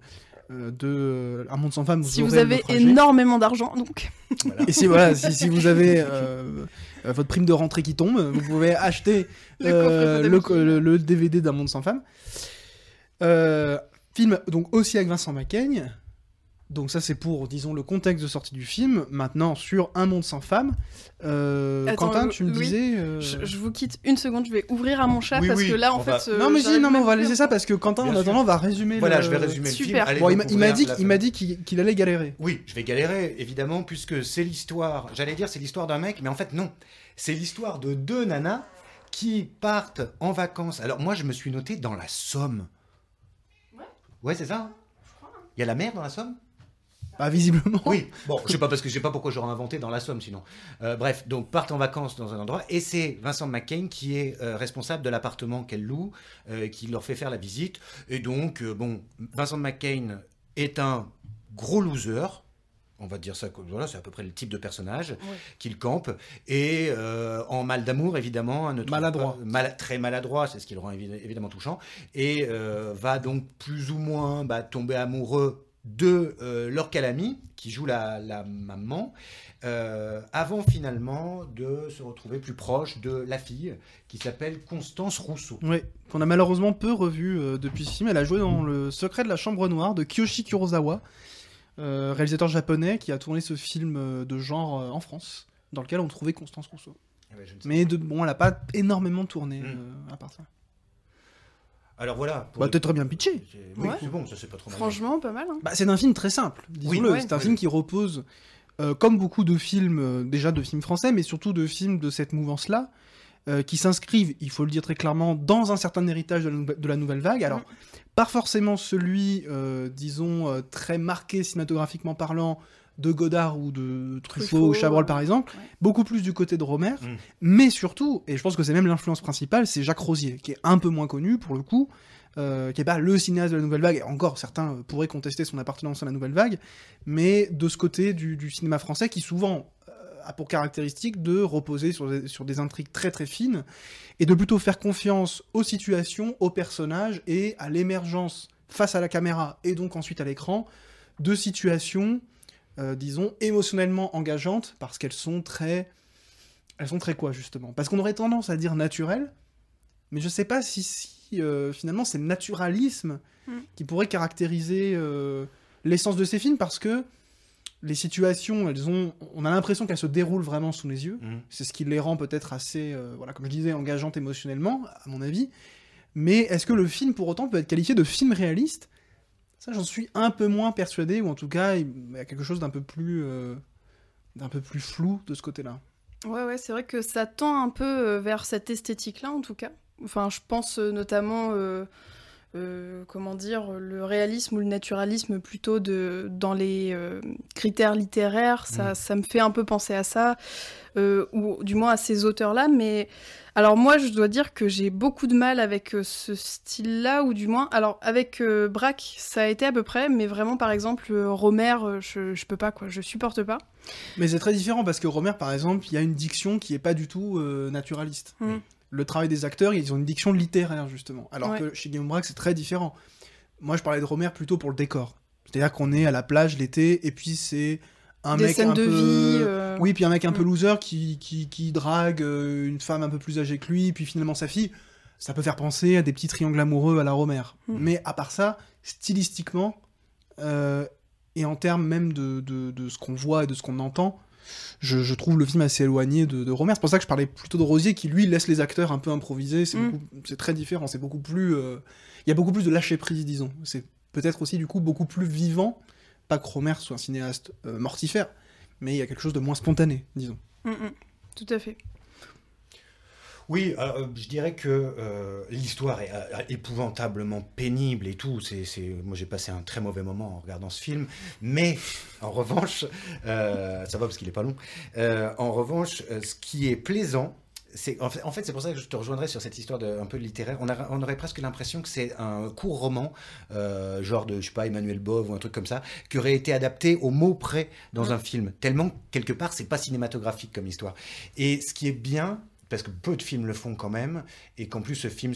de euh, Un monde sans femme, vous si vous avez énormément d'argent, donc. Voilà. Et si voilà, si, si vous avez euh, euh, votre prime de rentrée qui tombe, vous pouvez acheter Le euh, coffret le, Potemkin. le- le DVD d'un monde sans femme. Euh, film donc aussi avec Vincent Macaigne. Donc ça c'est pour disons le contexte de sortie du film. Maintenant sur Un monde sans femme, euh, Attends, Quentin tu me Louis, disais. euh, Je, je vous quitte une seconde, je vais ouvrir à mon chat Oui, parce oui, que là, en on fait. va- euh, Non mais si, non mais on va laisser ça parce que Quentin Bien en sûr. attendant va résumer. Voilà, le- je vais résumer Super. le film. Allez, Bon, il m'a- il dit, il m'a dit qu'il allait galérer. Oui, je vais galérer, évidemment, puisque c'est l'histoire, j'allais dire c'est l'histoire d'un mec, mais en fait non. C'est l'histoire de deux nanas qui partent en vacances. Alors moi, je me suis noté dans la Somme. Ouais. Ouais, c'est ça hein Il y a la mer dans la Somme? Bah visiblement. Oui, bon, je sais pas parce que je sais pas pourquoi j'aurais inventé dans la Somme sinon. Euh, bref, donc partent en vacances dans un endroit et c'est Vincent McCain qui est euh, responsable de l'appartement qu'elle loue, euh, qui leur fait faire la visite. Et donc, euh, bon, Vincent McCain est un gros loser. On va dire ça, comme- voilà, c'est à peu près le type de personnage qu'il campe. Et euh, en mal d'amour, évidemment. ne trouve Maladroit. pas- mal- très maladroit, c'est ce qui le rend évi- évidemment touchant. Et euh, va donc plus ou moins bah, tomber amoureux de euh, Laure Calamy, qui joue la, la maman, euh, avant finalement de se retrouver plus proche de la fille, qui s'appelle Constance Rousseau. Oui, qu'on a malheureusement peu revu euh, depuis ce film. Elle a joué dans Le Secret de la Chambre Noire de Kiyoshi Kurosawa, euh, réalisateur japonais qui a tourné ce film de genre en France, dans lequel on trouvait Constance Rousseau. Ouais, sais Mais de, bon, elle a pas énormément tourné Mm. euh, à part ça. Alors voilà. pour- Bah, t'es très bien pitché. c'est- Oui, Ouais. c'est bon, ça c'est pas trop mal. Franchement, pas mal. Hein. Bah, c'est un film très simple, disons-le. ouais. c'est un Oui, film qui repose, euh, comme beaucoup de films, euh, déjà de films français, mais surtout de films de cette mouvance-là, euh, qui s'inscrivent, il faut le dire très clairement, dans un certain héritage de la, nouve- de la nouvelle vague. Alors, pas forcément celui, euh, disons, euh, très marqué cinématographiquement parlant de Godard ou de Truffaut, Truffaut, ou Chabrol par exemple, ouais. beaucoup plus du côté de Romer, Mm. mais surtout, et je pense que c'est même l'influence principale, c'est Jacques Rosier, qui est un peu moins connu pour le coup, euh, qui est pas le cinéaste de la nouvelle vague, et encore certains pourraient contester son appartenance à la nouvelle vague, mais de ce côté du, du cinéma français qui souvent euh, a pour caractéristique de reposer sur des, sur des intrigues très très fines, et de plutôt faire confiance aux situations, aux personnages, et à l'émergence face à la caméra, et donc ensuite à l'écran, de situations, euh, disons, émotionnellement engageantes, parce qu'elles sont très... Elles sont très quoi, justement? Parce qu'on aurait tendance à dire naturelles, mais je sais pas si, si euh, finalement c'est le naturalisme Mm. qui pourrait caractériser euh, l'essence de ces films, parce que les situations, elles ont, on a l'impression qu'elles se déroulent vraiment sous les yeux. Mhm. C'est ce qui les rend peut-être assez, euh, voilà, comme je disais, engageantes émotionnellement, à mon avis. Mais est-ce que le film, pour autant, peut être qualifié de film réaliste? Ça, j'en suis un peu moins persuadé, ou en tout cas, il y a quelque chose d'un peu plus, euh, d'un peu plus flou de ce côté-là. Ouais, ouais, c'est vrai que ça tend un peu euh, vers cette esthétique-là, en tout cas. Enfin, je pense euh, notamment, euh, comment dire, le réalisme ou le naturalisme plutôt de, dans les euh, critères littéraires. Ça, Mm. ça me fait un peu penser à ça, euh, ou du moins à ces auteurs-là. Mais alors moi, je dois dire que j'ai beaucoup de mal avec ce style-là, ou du moins, alors avec Braque, ça a été à peu près, mais vraiment, par exemple, Romer, je, je peux pas, quoi, je supporte pas. Mais c'est très différent parce que Romer, par exemple, il y a une diction qui est pas du tout naturaliste. Mm. Le travail des acteurs, ils ont une diction littéraire, justement. Alors Ouais. que chez Guillaume Braque, c'est très différent. Moi, je parlais de Romer plutôt pour le décor. C'est-à-dire qu'on est à la plage l'été, et puis c'est un Des mec scènes un de peu... vie. euh, Oui, puis un mec un peu loser qui, qui, qui drague euh, une femme un peu plus âgée que lui, puis finalement sa fille. Ça peut faire penser à des petits triangles amoureux à la Romer. Mm. Mais à part ça, stylistiquement, euh, et en termes même de, de, de ce qu'on voit et de ce qu'on entend, je, je trouve le film assez éloigné de, de Romer. C'est pour ça que je parlais plutôt de Rosier, qui lui laisse les acteurs un peu improviser. C'est Mm. c'est très différent. C'est beaucoup plus. euh, Il y a beaucoup plus de lâcher prise, disons. C'est peut-être aussi du coup beaucoup plus vivant. Pas que Romer soit un cinéaste euh, mortifère, mais il y a quelque chose de moins spontané, disons. Mm, mm. Tout à fait. Oui, euh, je dirais que euh, l'histoire est euh, épouvantablement pénible et tout. C'est, c'est... Moi, j'ai passé un très mauvais moment en regardant ce film. Mais, en revanche, ça va parce qu'il est pas long. En revanche, ce qui est plaisant, c'est en fait, en fait, c'est pour ça que je te rejoindrais sur cette histoire de, un peu littéraire. On, a- on aurait presque l'impression que c'est un court roman, euh, genre de, je sais pas, Emmanuel Bove ou un truc comme ça, qui aurait été adapté au mot près dans un film. Tellement, quelque part, c'est pas cinématographique comme histoire. Et ce qui est bien, parce que peu de films le font quand même, et qu'en plus ce film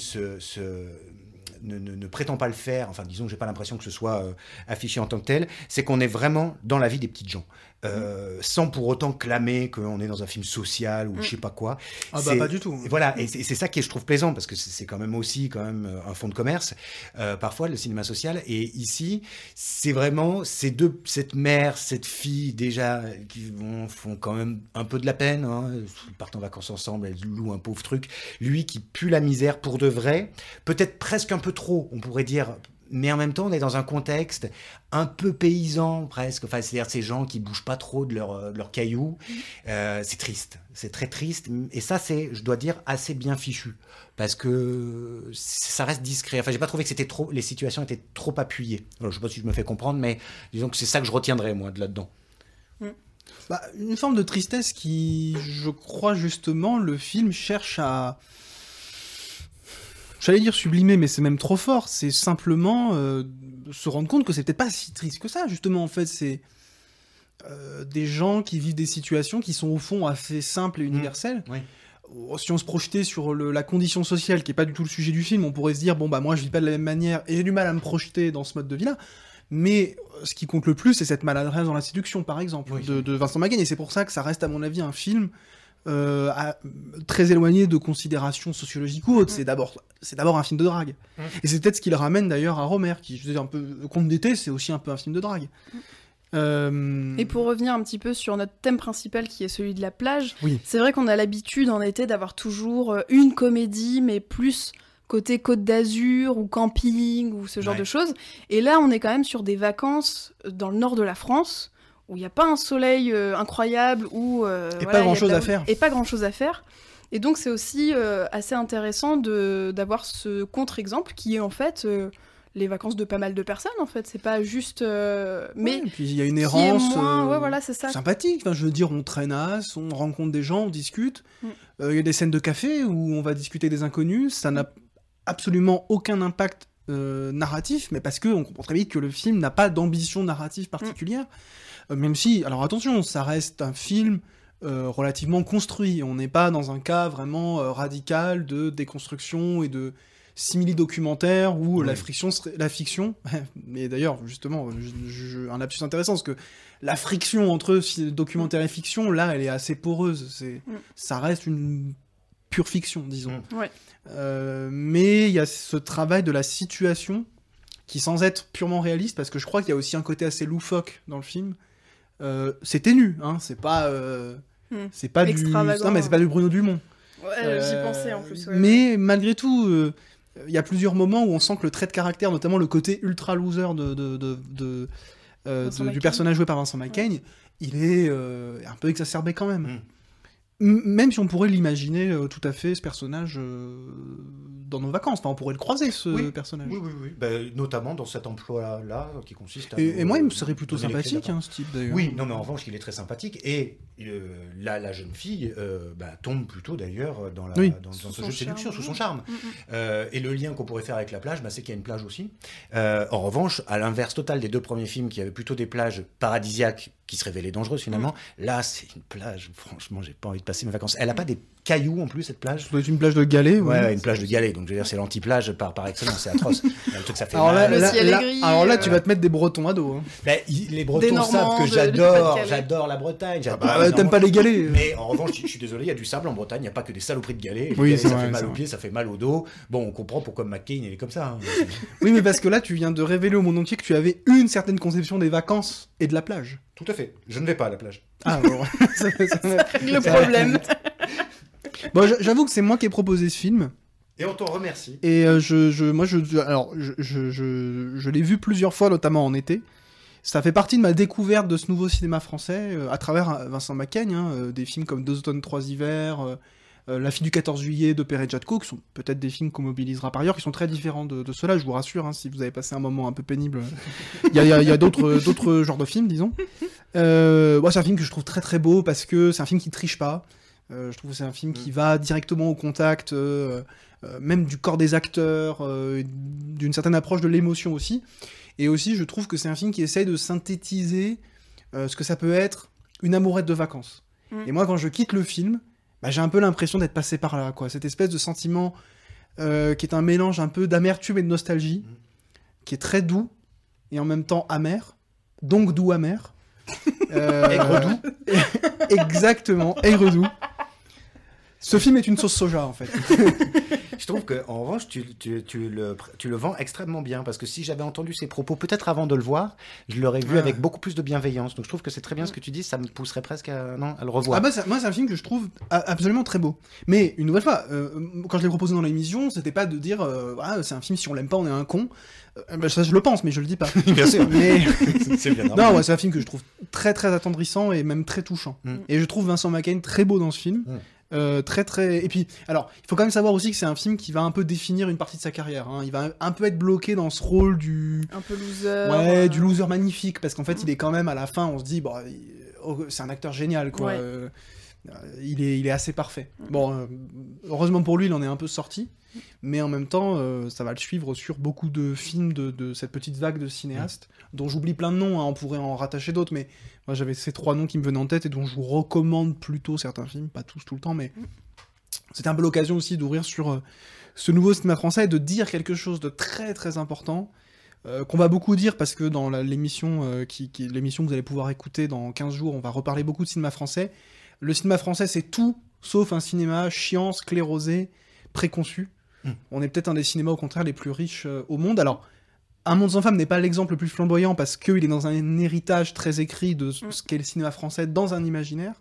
ne prétend pas le faire, enfin disons que j'ai pas l'impression que ce soit euh, affiché en tant que tel, c'est qu'on est vraiment dans la vie des petites gens, Euh, sans pour autant clamer qu'on est dans un film social ou Mm. je sais pas quoi. Ah bah pas du tout. Voilà, et c'est ça qui je trouve plaisant parce que c'est quand même aussi quand même euh, un fond de commerce euh, parfois le cinéma social. Et ici, c'est vraiment ces deux, cette mère, cette fille déjà qui vont, font quand même un peu de la peine. Hein, ils partent en vacances ensemble, elles louent un pauvre truc. Lui qui pue la misère pour de vrai, peut-être presque un peu trop, on pourrait dire. Mais en même temps, on est dans un contexte un peu paysan presque. Enfin, c'est-à-dire ces gens qui bougent pas trop de leur, euh, de leurs cailloux. Euh, c'est triste, c'est très triste. Et ça, c'est, je dois dire, assez bien fichu. Parce que ça reste discret. Enfin, j'ai pas trouvé que c'était trop, les situations étaient trop appuyées. Alors, je sais pas si je me fais comprendre, mais disons que c'est ça que je retiendrai, moi, de là-dedans. Bah, une forme de tristesse qui, je crois justement, le film cherche à. J'allais dire sublimer, mais c'est même trop fort. C'est simplement euh, se rendre compte que c'est peut-être pas si triste que ça, justement. En fait, c'est euh, des gens qui vivent des situations qui sont au fond assez simples et universelles. oui. Oh, Si on se projetait sur le- la condition sociale, qui est pas du tout le sujet du film, on pourrait se dire bon bah moi je vis pas de la même manière et j'ai du mal à me projeter dans ce mode de vie-là. Mais euh, ce qui compte le plus, c'est cette maladresse dans la séduction, par exemple, Oui. de, de Vincent Maguen. Et c'est pour ça que ça reste, à mon avis, un film euh, à- très éloigné de considérations sociologiques ou autres. C'est d'abord, c'est d'abord un film de drague. Mm. Et c'est peut-être ce qui le ramène d'ailleurs à Romer, qui, je veux dire, un peu, Conte d'été, c'est aussi un peu un film de drague. Euh, Et pour revenir un petit peu sur notre thème principal qui est celui de la plage, Oui. c'est vrai qu'on a l'habitude en été d'avoir toujours euh, une comédie, mais plus côté Côte d'Azur ou camping ou ce genre Ouais. de choses. Et là, on est quand même sur des vacances dans le nord de la France où il n'y a pas un soleil euh, incroyable ou euh, Et voilà, pas grand-chose à faire. Et pas grand chose à faire. Et donc c'est aussi euh, assez intéressant de d'avoir ce contre-exemple qui est en fait euh, les vacances de pas mal de personnes en fait. C'est pas juste, euh, mais et puis il y a une errance. moins, ouais voilà c'est ça. sympathique. Enfin, je veux dire, on traînasse, on rencontre des gens, on discute. Mm. Euh, Il y a des scènes de café où on va discuter des inconnus. Ça n'a absolument aucun impact euh, narratif, mais parce que on comprend très vite que le film n'a pas d'ambition narrative particulière. Euh, même si, alors attention, ça reste un film euh, relativement construit. On n'est pas dans un cas vraiment euh, radical de déconstruction et de simili-documentaire où Oui. la, friction serait- la fiction, mais d'ailleurs, justement, je- je- un lapsus intéressant, parce que la friction entre documentaire et fiction, là, elle est assez poreuse. C'est, Mm. Ça reste une pure fiction, disons. Mm. Euh, mais il y a ce travail de la situation qui, sans être purement réaliste, parce que je crois qu'il y a aussi un côté assez loufoque dans le film, euh, c'est ténu, hein, c'est pas... euh, Mm. c'est pas du non mais c'est pas du Bruno Dumont Ouais, j'y euh, pensais en plus. ouais. mais malgré tout, euh, il y a plusieurs moments où on sent que le trait de caractère, notamment le côté ultra loser de, de- de- de- euh, Vincent de- du personnage joué par Vincent McCain, il est euh, un peu exacerbé quand même. Mm. M- Même si on pourrait l'imaginer euh, tout à fait, ce personnage, euh, dans nos vacances. Enfin, on pourrait le croiser, ce Oui. personnage. Oui, oui, oui. Ben, notamment dans cet emploi-là qui consiste à. Et, et moi, il me euh, serait plutôt sympathique, hein, ce type, d'ailleurs. Oui, non, mais en revanche, il est très sympathique. Et euh, là, la jeune fille euh, bah, tombe plutôt d'ailleurs dans, la, Oui. dans, ce son jeu de séduction, sous son charme. Mm, mm. Euh, et le lien qu'on pourrait faire avec la plage, bah, c'est qu'il y a une plage aussi. Euh, en revanche, à l'inverse total des deux premiers films qui avaient plutôt des plages paradisiaques qui se révélaient dangereuses finalement, là, c'est une plage, franchement, j'ai pas envie de passer mes vacances. Elle a pas des cailloux en plus, cette plage Ça être une plage de galets. Ouais, une plage de galets, donc je veux dire, c'est l'anti-plage par, par excellence, c'est atroce. Le truc, ça fait Alors là, mal. Là- là- gris, alors là, euh, tu vas te mettre des bretons à dos. hein. Il- les Bretons savent que j'adore, j'adore la Bretagne. j'adore Bah, t'aimes pas les galets. Mais en revanche, je suis désolé, il y a du sable en Bretagne, il n'y a pas que des saloperies de galets. Oui, galets, c'est ça vrai, fait mal c'est aux pieds, ça fait mal au dos. Bon, on comprend pourquoi McCain il est comme ça. hein. Oui, mais parce que là, tu viens de révéler au monde entier que tu avais une certaine conception des vacances et de la plage. Tout à fait. Je ne vais pas à la plage. Ah, bon. Ça- ça- Le problème. Bon, j'avoue que c'est moi qui ai proposé ce film. Et on t'en remercie. Et euh, je, je, moi, je, alors, je, je, je, je l'ai vu plusieurs fois, notamment en été. Ça fait partie de ma découverte de ce nouveau cinéma français euh, à travers euh, Vincent Macaigne, hein, euh, des films comme Deux automnes, trois hivers, La fille du 14 juillet de Pere Jadko, qui sont peut-être des films qu'on mobilisera par ailleurs, qui sont très différents de, de ceux-là, je vous rassure, hein, si vous avez passé un moment un peu pénible. Il y a, il y a- il y a d'autres d'autres genres de films, disons. C'est un film que je trouve très très beau parce que c'est un film qui triche pas. Euh, je trouve que c'est un film qui va directement au contact, euh, euh, même du corps des acteurs, euh, d'une certaine approche de l'émotion aussi. Et aussi, je trouve que c'est un film qui essaye de synthétiser euh, ce que ça peut être une amourette de vacances. Mm. Et moi, quand je quitte le film, bah, j'ai un peu l'impression d'être passé par là, quoi. Cette espèce de sentiment euh, qui est un mélange un peu d'amertume et de nostalgie, Mm. qui est très doux et en même temps amer, donc doux amer. Euh, Aigre-doux. Exactement, aigre-doux. Ce film est une sauce soja, en fait. Je trouve que en revanche, tu, tu, tu le, tu le vends extrêmement bien parce que si j'avais entendu ces propos, peut-être avant de le voir, je l'aurais vu avec beaucoup plus de bienveillance. Donc je trouve que c'est très bien ce que tu dis, ça me pousserait presque à, non, à le revoir. Ah bah, ça- moi, c'est un film que je trouve absolument très beau. Mais, une nouvelle fois, euh, quand je l'ai proposé dans l'émission, c'était pas de dire, euh, Ah, c'est un film, si on l'aime pas, on est un con. Euh, bah, ça, je le pense, mais je le dis pas. bien sûr. mais, c'est bien normal. non, ouais, c'est un film que je trouve très, très attendrissant et même très touchant. Mm. Et je trouve Vincent McCain très beau dans ce film. Mm. Euh, très très et puis alors il faut quand même savoir aussi que c'est un film qui va un peu définir une partie de sa carrière hein. il va un peu être bloqué dans ce rôle du Un peu loser. Ouais, euh, du loser magnifique, parce qu'en fait, il est quand même à la fin, on se dit, bon, il- oh, c'est un acteur génial, quoi. Ouais. Euh, il, est, assez parfait. Bon, euh, heureusement pour lui, il en est un peu sorti, mais en même temps, euh, ça va le suivre sur beaucoup de films de, cette petite vague de cinéastes, dont j'oublie plein de noms, hein, on pourrait en rattacher d'autres, mais moi j'avais ces trois noms qui me venaient en tête et dont je vous recommande plutôt certains films, pas tous tout le temps, mais c'était un peu l'occasion aussi d'ouvrir sur ce nouveau cinéma français et de dire quelque chose de très très important qu'on va beaucoup dire parce que dans l'émission que vous allez pouvoir écouter dans 15 jours, on va reparler beaucoup de cinéma français. Le cinéma français, c'est tout sauf un cinéma chiant, sclérosé, préconçu. Mm. On est peut-être un des cinémas au contraire les plus riches euh, au monde. Alors, Un monde sans femme n'est pas l'exemple le plus flamboyant parce qu'il est dans un héritage très écrit de ce Mm. ce qu'est le cinéma français dans un imaginaire.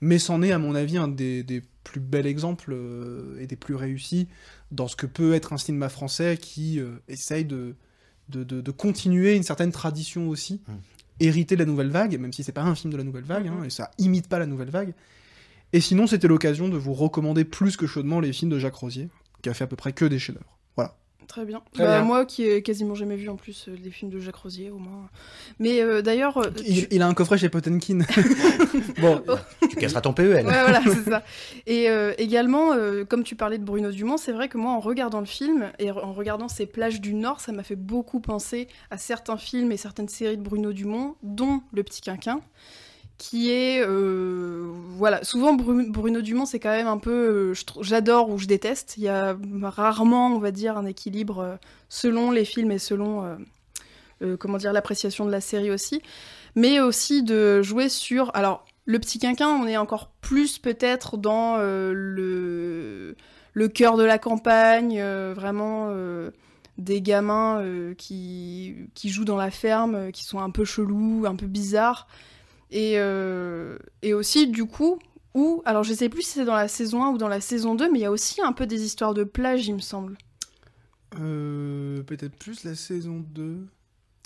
Mais c'en est, à mon avis, un des, des plus bels exemples euh, et des plus réussis dans ce que peut être un cinéma français qui euh, essaye de, de, de- de continuer une certaine tradition aussi, Mm. Héritée de la nouvelle vague, même si c'est pas un film de la nouvelle vague, hein, Mhm. et ça imite pas la nouvelle vague. Et sinon, c'était l'occasion de vous recommander plus que chaudement les films de Jacques Rosier, qui a fait à peu près que des chefs-d'œuvre. Très bien. Très Bah, bien. Moi qui ai quasiment jamais vu en plus euh, des films de Jacques Rosier au moins. Mais euh, d'ailleurs, euh, Il, tu- il a un coffret chez Potenkin. bon, Tu casseras ton PEL. Ouais, voilà, c'est ça. Et euh, également, euh, comme tu parlais de Bruno Dumont, c'est vrai que moi, en regardant le film et en regardant ces plages du Nord, ça m'a fait beaucoup penser à certains films et certaines séries de Bruno Dumont, dont Le Petit Quinquin, qui est, euh, voilà, souvent Bru- Bruno Dumont, c'est quand même un peu, euh, j'adore ou je déteste. Il y a rarement, on va dire, un équilibre euh, selon les films et selon, comment dire, l'appréciation de la série aussi, mais aussi de jouer sur, alors. Le petit quinquin, on est encore plus peut-être dans le, le cœur de la campagne, vraiment des gamins qui, qui jouent dans la ferme, qui sont un peu chelous, un peu bizarres. Et, euh, et aussi, du coup, où, alors je sais plus si c'est dans la saison 1 ou dans la saison 2, mais il y a aussi un peu des histoires de plage, il me semble. euh, peut-être plus la saison 2.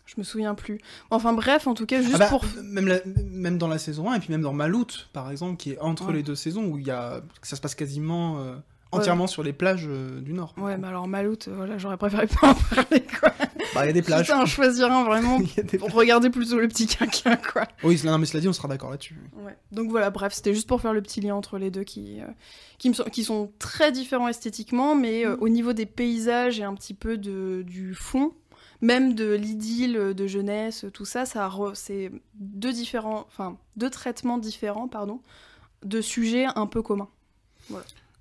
Je me souviens plus. Enfin bref, en tout cas, juste Ah bah, pour... même, la- même dans la saison 1 et puis même dans Maloute, par exemple, qui est entre Ouais. les deux saisons, où il y a, ça se passe quasiment euh, entièrement sur les plages euh, du Nord. Ouais, mais alors Maloute, euh, voilà, j'aurais préféré pas en parler, quoi. Bah, il y a des plages. Putain, choisir un vraiment pour regarder plutôt le petit quinquin, quoi. Oui, non, mais cela dit, on sera d'accord là-dessus. Ouais. Donc voilà, bref, c'était juste pour faire le petit lien entre les deux qui, euh, qui, me sont, qui sont très différents esthétiquement, mais euh, au niveau des paysages et un petit peu de, du fond, même de l'idylle de jeunesse, tout ça, ça c'est deux différents, enfin deux traitements différents, pardon, de sujets un peu communs.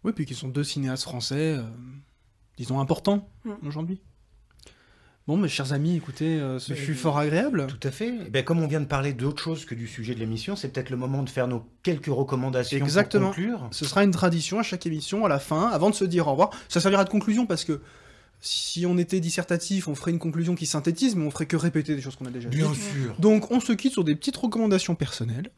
Oui, puis qui sont deux cinéastes français, euh, disons, importants Mm. aujourd'hui. Bon, mes chers amis, écoutez, euh, ce Mais- fut fort agréable. Tout à fait. Eh ben, comme on vient de parler d'autre chose que du sujet de l'émission, c'est peut-être le moment de faire nos quelques recommandations Exactement. pour conclure. Ce sera une tradition à chaque émission, à la fin, avant de se dire au revoir. Ça servira de conclusion parce que si on était dissertatif, on ferait une conclusion qui synthétise, mais on ferait que répéter des choses qu'on a déjà Bien dites. sûr. Donc on se quitte sur des petites recommandations personnelles.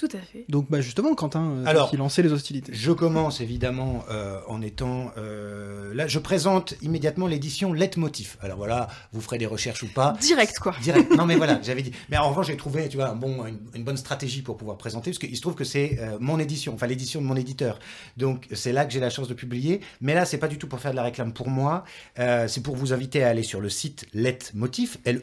Tout à fait. Donc bah justement, Quentin, euh, Alors, qui lançait les hostilités. Je commence évidemment euh, en étant euh, là. Je présente immédiatement l'édition Leitmotiv. Alors voilà, vous ferez des recherches ou pas. Direct, quoi. Direct. Non mais voilà, j'avais dit. Mais en revanche, j'ai trouvé, tu vois, un bon, une, une bonne stratégie pour pouvoir présenter, parce qu'il se trouve que c'est euh, mon édition, enfin l'édition de mon éditeur. Donc c'est là que j'ai la chance de publier. Mais là, c'est pas du tout pour faire de la réclame pour moi. Euh, c'est pour vous inviter à aller sur le site Letmotif, L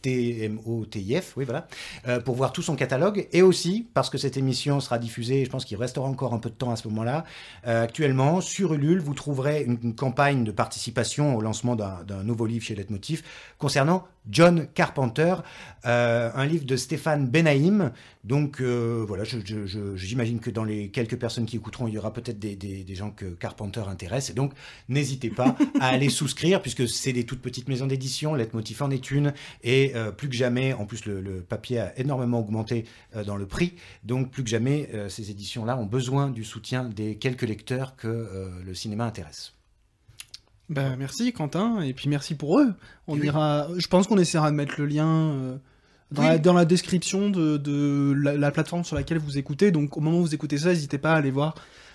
E D T M O T M O T I F, oui voilà, euh, pour voir tout son catalogue et aussi parce que cette émission sera diffusée. Je pense qu'il restera encore un peu de temps à ce moment-là. Euh, actuellement, sur Ulule, vous trouverez une, campagne de participation au lancement d'un nouveau livre chez Letmotif concernant John Carpenter, euh, un livre de Stéphane Benaïm. Donc euh, voilà, j'imagine que dans les quelques personnes qui écouteront, il y aura peut-être des, des- des gens que Carpenter intéresse. Et donc n'hésitez pas à aller souscrire puisque c'est des toutes petites maisons d'édition. Letmotif en est une. Et euh, plus que jamais, en plus le, le papier a énormément augmenté euh, dans le prix. Donc plus que jamais, ces éditions-là ont besoin du soutien des quelques lecteurs que le cinéma intéresse. Bah merci Quentin, et puis merci pour eux. On Oui. ira, je pense qu'on essaiera de mettre le lien dans, Oui. la, dans la description de, de la, la plateforme sur laquelle vous écoutez. Donc au moment où vous écoutez ça, n'hésitez pas à aller voir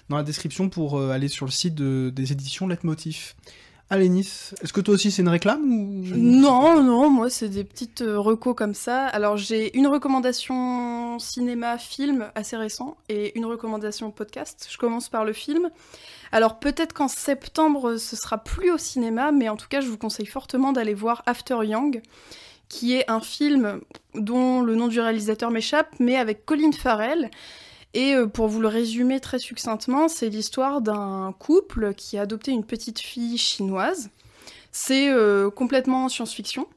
dans la description pour euh, aller sur le site de- des éditions Leitmotiv. Allez Nice, est-ce que toi aussi c'est une réclame ou? Non, non, moi c'est des petites euh, recos comme ça. Alors j'ai une recommandation cinéma, film assez récent et une recommandation podcast. Je commence par le film. Alors peut-être qu'en septembre ce sera plus au cinéma, mais en tout cas je vous conseille fortement d'aller voir After Young, qui est un film dont le nom du réalisateur m'échappe, mais avec Colin Farrell. Et euh, pour vous le résumer très succinctement, c'est l'histoire d'un couple qui a adopté une petite fille chinoise. C'est euh, complètement science-fiction.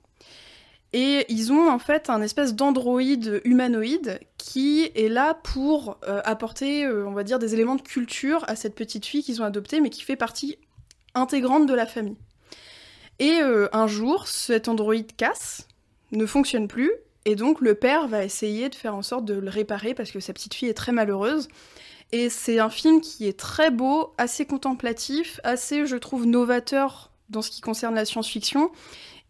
Et ils ont en fait un espèce d'androïde humanoïde qui est là pour euh, apporter, on va dire, des éléments de culture à cette petite fille qu'ils ont adoptée, mais qui fait partie intégrante de la famille. Et un jour, cet androïde casse, ne fonctionne plus, et donc le père va essayer de faire en sorte de le réparer parce que sa petite fille est très malheureuse. Et c'est un film qui est très beau, assez contemplatif, assez, je trouve, novateur dans ce qui concerne la science-fiction,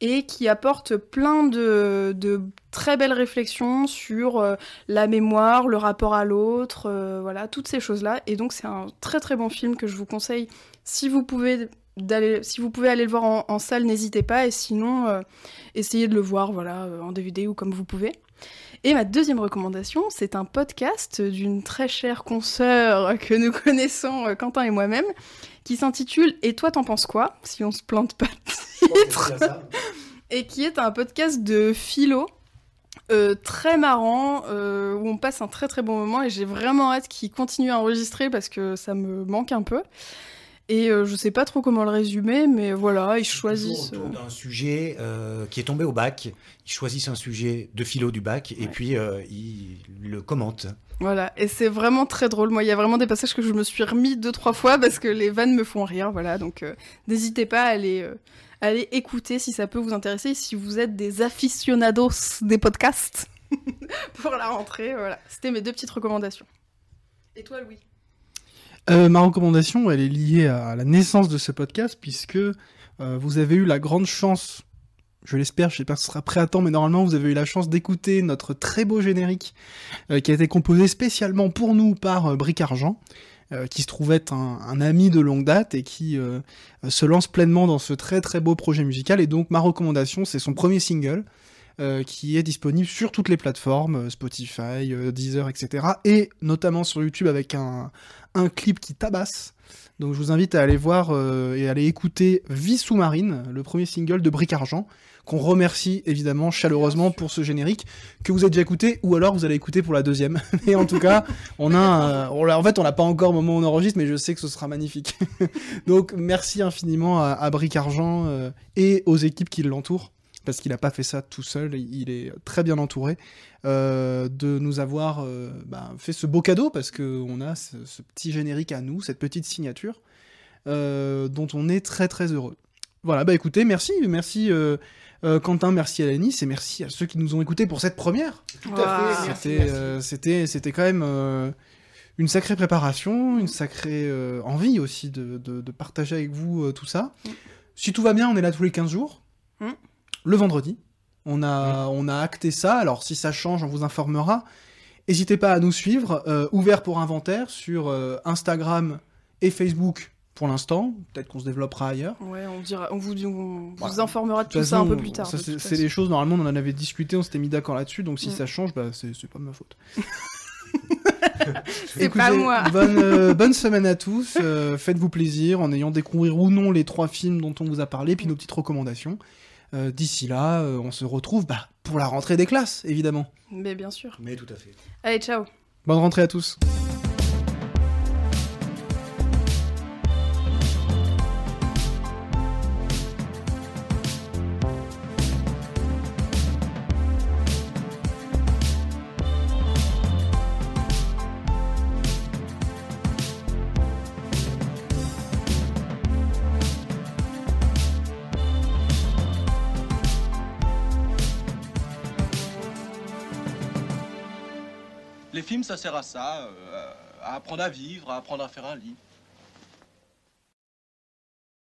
et qui apporte plein de, de très belles réflexions sur euh, la mémoire, le rapport à l'autre, euh, voilà, toutes ces choses-là. Et donc c'est un très très bon film que je vous conseille si vous pouvez d'aller si vous pouvez aller le voir en, en salle n'hésitez pas. Et sinon euh, essayez de le voir voilà euh, en DVD ou comme vous pouvez. Et ma deuxième recommandation c'est un podcast d'une très chère consoeur que nous connaissons euh, Quentin et moi-même qui s'intitule Et toi t'en penses quoi? Si on se plante pas le titre. Et qui est un podcast de philo euh, très marrant euh, où on passe un très très bon moment. Et j'ai vraiment hâte qu'il continue à enregistrer parce que ça me manque un peu. Et euh, je sais pas trop comment le résumer, mais voilà, ils choisissent. Toujours euh, autour d'un sujet euh, qui est tombé au bac. Ils choisissent un sujet de philo du bac et puis euh, ils le commentent. Voilà, et c'est vraiment très drôle. Moi, il y a vraiment des passages que je me suis remis deux, trois fois parce que les vannes me font rire. Voilà, donc euh, n'hésitez pas à aller, euh, à aller écouter si ça peut vous intéresser, si vous êtes des aficionados des podcasts pour la rentrée. Voilà, c'était mes deux petites recommandations. Et toi, Louis? Euh, ma recommandation, elle est liée à la naissance de ce podcast, puisque euh, vous avez eu la grande chance, je l'espère, je sais pas si ce sera prêt à temps, mais normalement vous avez eu la chance d'écouter notre très beau générique euh, qui a été composé spécialement pour nous par Bric Argent, qui se trouve être un, un ami de longue date et qui se lance pleinement dans ce très très beau projet musical. Et donc ma recommandation, c'est son premier single. Euh, qui est disponible sur toutes les plateformes, euh, Spotify, euh, Deezer, etc. Et notamment sur YouTube avec un, clip qui tabasse. Donc je vous invite à aller voir et à aller écouter Vie sous-marine, le premier single de Bric Argent, qu'on remercie évidemment chaleureusement pour ce générique que vous avez déjà écouté ou alors vous allez écouter pour la deuxième. Mais en tout cas, on a, on en fait, on l'a pas encore au moment où on enregistre, mais je sais que ce sera magnifique. Donc merci infiniment à, à Bric Argent et aux équipes qui l'entourent parce qu'il n'a pas fait ça tout seul, il est très bien entouré, euh, de nous avoir euh, bah, fait ce beau cadeau, parce qu'on a ce, ce petit générique à nous, cette petite signature, euh, dont on est très très heureux. Voilà, bah écoutez, merci, merci Quentin, merci Alanis, et merci à ceux qui nous ont écoutés pour cette première. Tout à fait, C'était, c'était, quand même une sacrée préparation, une sacrée euh, envie aussi de, de- de partager avec vous euh, tout ça. Mm. Si tout va bien, on est là tous les 15 jours, Mm. Le vendredi. On a, on a acté ça, alors si ça change, on vous informera. N'hésitez pas à nous suivre, euh, ouvert pour inventaire sur euh, Instagram et Facebook pour l'instant. Peut-être qu'on se développera ailleurs. Ouais, on, dira, on vous, on Voilà. vous informera de tout ça un peu plus tard. de c'est les choses, normalement, on en avait discuté, on s'était mis d'accord là-dessus, donc si Mm. ça change, bah, c'est c'est pas de ma faute. C'est pas moi. Bonne, euh, bonne semaine à tous, euh, faites-vous plaisir en ayant découvert ou non les trois films dont on vous a parlé, puis nos petites recommandations. Euh, D'ici là, euh, on se retrouve bah, pour la rentrée des classes, évidemment. Mais bien sûr. Mais tout à fait. Allez, ciao. Bonne rentrée à tous. Sert à ça, euh, à apprendre à vivre, à apprendre à faire un lit.